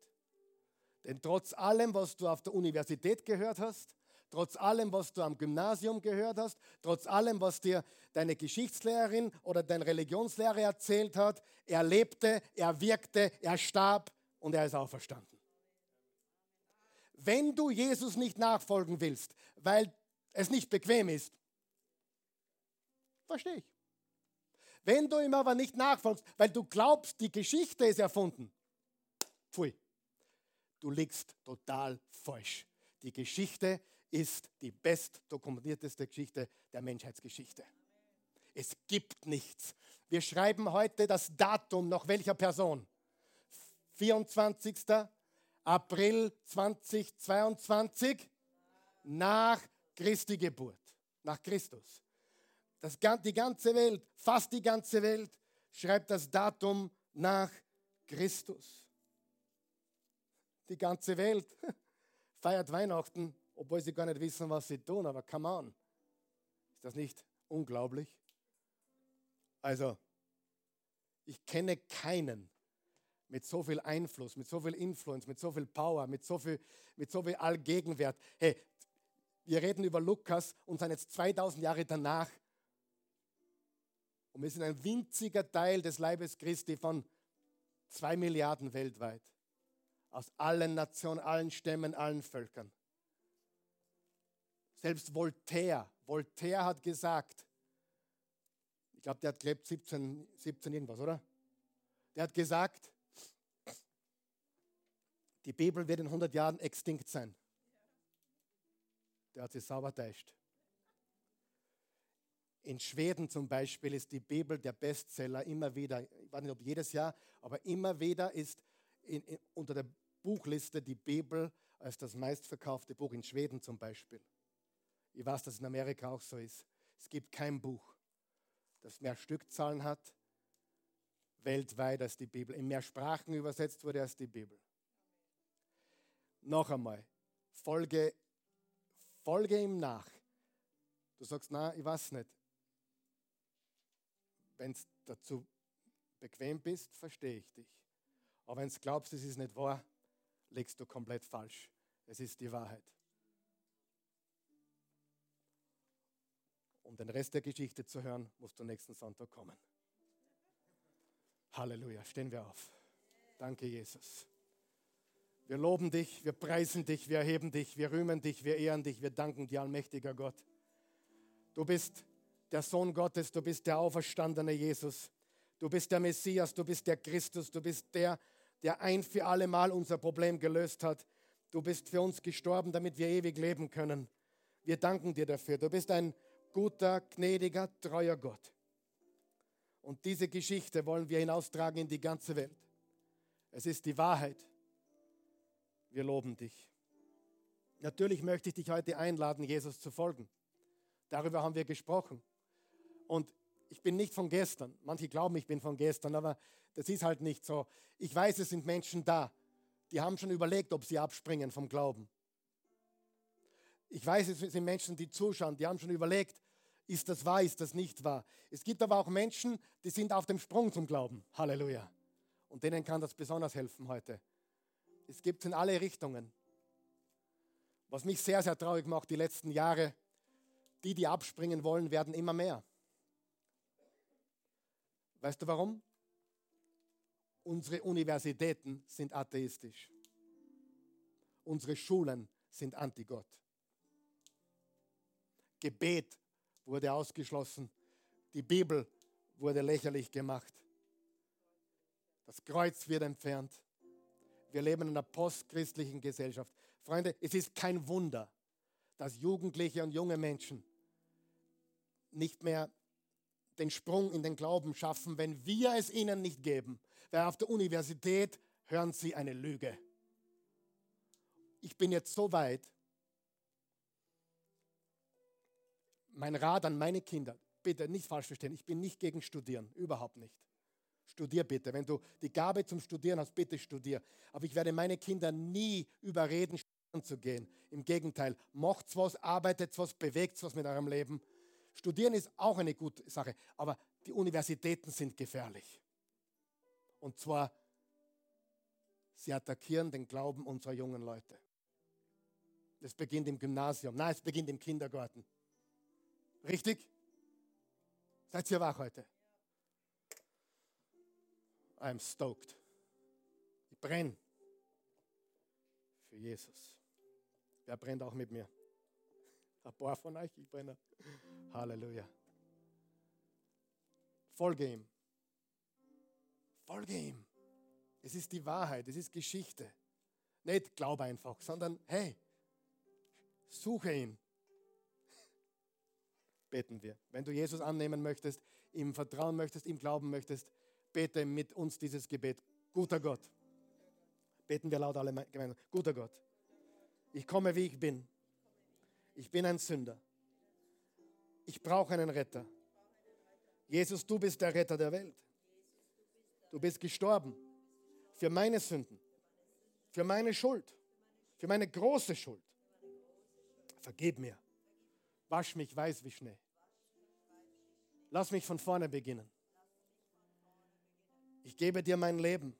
Denn trotz allem, was du auf der Universität gehört hast, trotz allem, was du am Gymnasium gehört hast, trotz allem, was dir deine Geschichtslehrerin oder dein Religionslehrer erzählt hat, er lebte, er wirkte, er starb und er ist auferstanden. Wenn du Jesus nicht nachfolgen willst, weil es nicht bequem ist, verstehe ich. Wenn du ihm aber nicht nachfolgst, weil du glaubst, die Geschichte ist erfunden, pfui, du liegst total falsch. Die Geschichte ist die best dokumentierteste Geschichte der Menschheitsgeschichte. Es gibt nichts. Wir schreiben heute das Datum nach welcher Person? 24. April 2022 nach Christi Geburt, nach Christus. Das, die ganze Welt, fast die ganze Welt, schreibt das Datum nach Christus. Die ganze Welt feiert Weihnachten, obwohl sie gar nicht wissen, was sie tun, aber come on. Ist das nicht unglaublich? Also, ich kenne keinen mit so viel Einfluss, mit so viel Influence, mit so viel Power, mit so viel, mit so viel Allgegenwert. Hey, wir reden über Lukas und sind jetzt 2000 Jahre danach und wir sind ein winziger Teil des Leibes Christi von zwei Milliarden weltweit. Aus allen Nationen, allen Stämmen, allen Völkern. Selbst Voltaire, Voltaire hat gesagt, ich glaube, der hat gelebt 17, 17 irgendwas, oder? Der hat gesagt, die Bibel wird in 100 Jahren extinkt sein. Der hat sich sauber täuscht. In Schweden zum Beispiel ist die Bibel der Bestseller immer wieder, ich weiß nicht ob jedes Jahr, aber immer wieder ist in, in, unter der Buchliste die Bibel als das meistverkaufte Buch in Schweden zum Beispiel. Ich weiß, dass in Amerika auch so ist. Es gibt kein Buch, das mehr Stückzahlen hat weltweit als die Bibel, in mehr Sprachen übersetzt wurde als die Bibel. Noch einmal, folge, folge ihm nach. Du sagst, na, ich weiß nicht. Wenn es dazu bequem bist, verstehe ich dich. Aber wenn du glaubst, es ist nicht wahr, legst du komplett falsch. Es ist die Wahrheit. Um den Rest der Geschichte zu hören, musst du nächsten Sonntag kommen. Halleluja, stehen wir auf. Danke, Jesus. Wir loben dich, wir preisen dich, wir erheben dich, wir rühmen dich, wir ehren dich, wir danken dir, allmächtiger Gott. Du bist der Sohn Gottes, du bist der auferstandene Jesus. Du bist der Messias, du bist der Christus, du bist der, der ein für alle Mal unser Problem gelöst hat. Du bist für uns gestorben, damit wir ewig leben können. Wir danken dir dafür. Du bist ein guter, gnädiger, treuer Gott. Und diese Geschichte wollen wir hinaustragen in die ganze Welt. Es ist die Wahrheit. Wir loben dich. Natürlich möchte ich dich heute einladen, Jesus zu folgen. Darüber haben wir gesprochen. Und ich bin nicht von gestern. Manche glauben, ich bin von gestern, aber das ist halt nicht so. Ich weiß, es sind Menschen da, die haben schon überlegt, ob sie abspringen vom Glauben. Ich weiß, es sind Menschen, die zuschauen, die haben schon überlegt, ist das wahr, ist das nicht wahr. Es gibt aber auch Menschen, die sind auf dem Sprung zum Glauben. Halleluja. Und denen kann das besonders helfen heute. Es gibt es in alle Richtungen. Was mich sehr, sehr traurig macht, die letzten Jahre, die, die abspringen wollen, werden immer mehr. Weißt du warum? Unsere Universitäten sind atheistisch. Unsere Schulen sind anti-Gott. Gebet wurde ausgeschlossen. Die Bibel wurde lächerlich gemacht. Das Kreuz wird entfernt. Wir leben in einer postchristlichen Gesellschaft. Freunde, es ist kein Wunder, dass Jugendliche und junge Menschen nicht mehr den Sprung in den Glauben schaffen, wenn wir es ihnen nicht geben. Weil auf der Universität hören sie eine Lüge. Ich bin jetzt so weit, mein Rat an meine Kinder, bitte nicht falsch verstehen, ich bin nicht gegen Studieren, überhaupt nicht. Studier bitte. Wenn du die Gabe zum Studieren hast, bitte studier. Aber ich werde meine Kinder nie überreden, zu gehen. Im Gegenteil, macht's was, arbeitet was, bewegt was mit eurem Leben. Studieren ist auch eine gute Sache, aber die Universitäten sind gefährlich. Und zwar, sie attackieren den Glauben unserer jungen Leute. Es beginnt im Gymnasium, nein, es beginnt im Kindergarten. Richtig? Seid ihr wach heute? I'm stoked. Ich brenne für Jesus. Wer brennt auch mit mir? Ein paar von euch, ich brenne. Halleluja. Folge ihm. Folge ihm. Es ist die Wahrheit, es ist Geschichte. Nicht glaub einfach, sondern hey, suche ihn. Beten wir. Wenn du Jesus annehmen möchtest, ihm vertrauen möchtest, ihm glauben möchtest, bete mit uns dieses Gebet. Guter Gott. Beten wir laut alle gemeinsam. Guter Gott. Ich komme, wie ich bin. Ich bin ein Sünder. Ich brauche einen Retter. Jesus, du bist der Retter der Welt. Du bist gestorben für meine Sünden, für meine Schuld, für meine große Schuld. Vergib mir. Wasch mich weiß wie Schnee. Lass mich von vorne beginnen. Ich gebe dir mein Leben.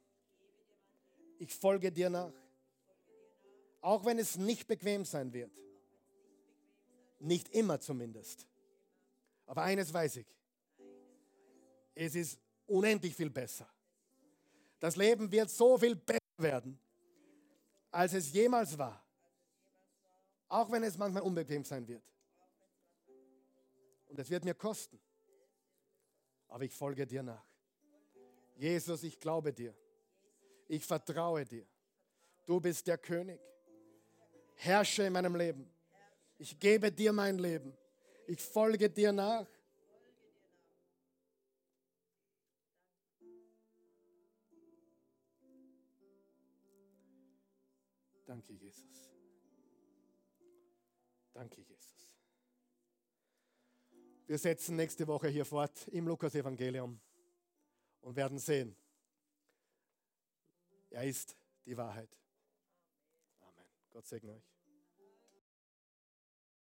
Ich folge dir nach. Auch wenn es nicht bequem sein wird. Nicht immer zumindest. Aber eines weiß ich. Es ist unendlich viel besser. Das Leben wird so viel besser werden, als es jemals war. Auch wenn es manchmal unbequem sein wird. Und es wird mir kosten. Aber ich folge dir nach. Jesus, ich glaube dir. Ich vertraue dir. Du bist der König. Herrsche in meinem Leben. Ich gebe dir mein Leben. Ich folge dir nach. Danke, Jesus. Danke, Jesus. Wir setzen nächste Woche hier fort im Lukas-Evangelium und werden sehen, er ist die Wahrheit. Amen. Gott segne euch.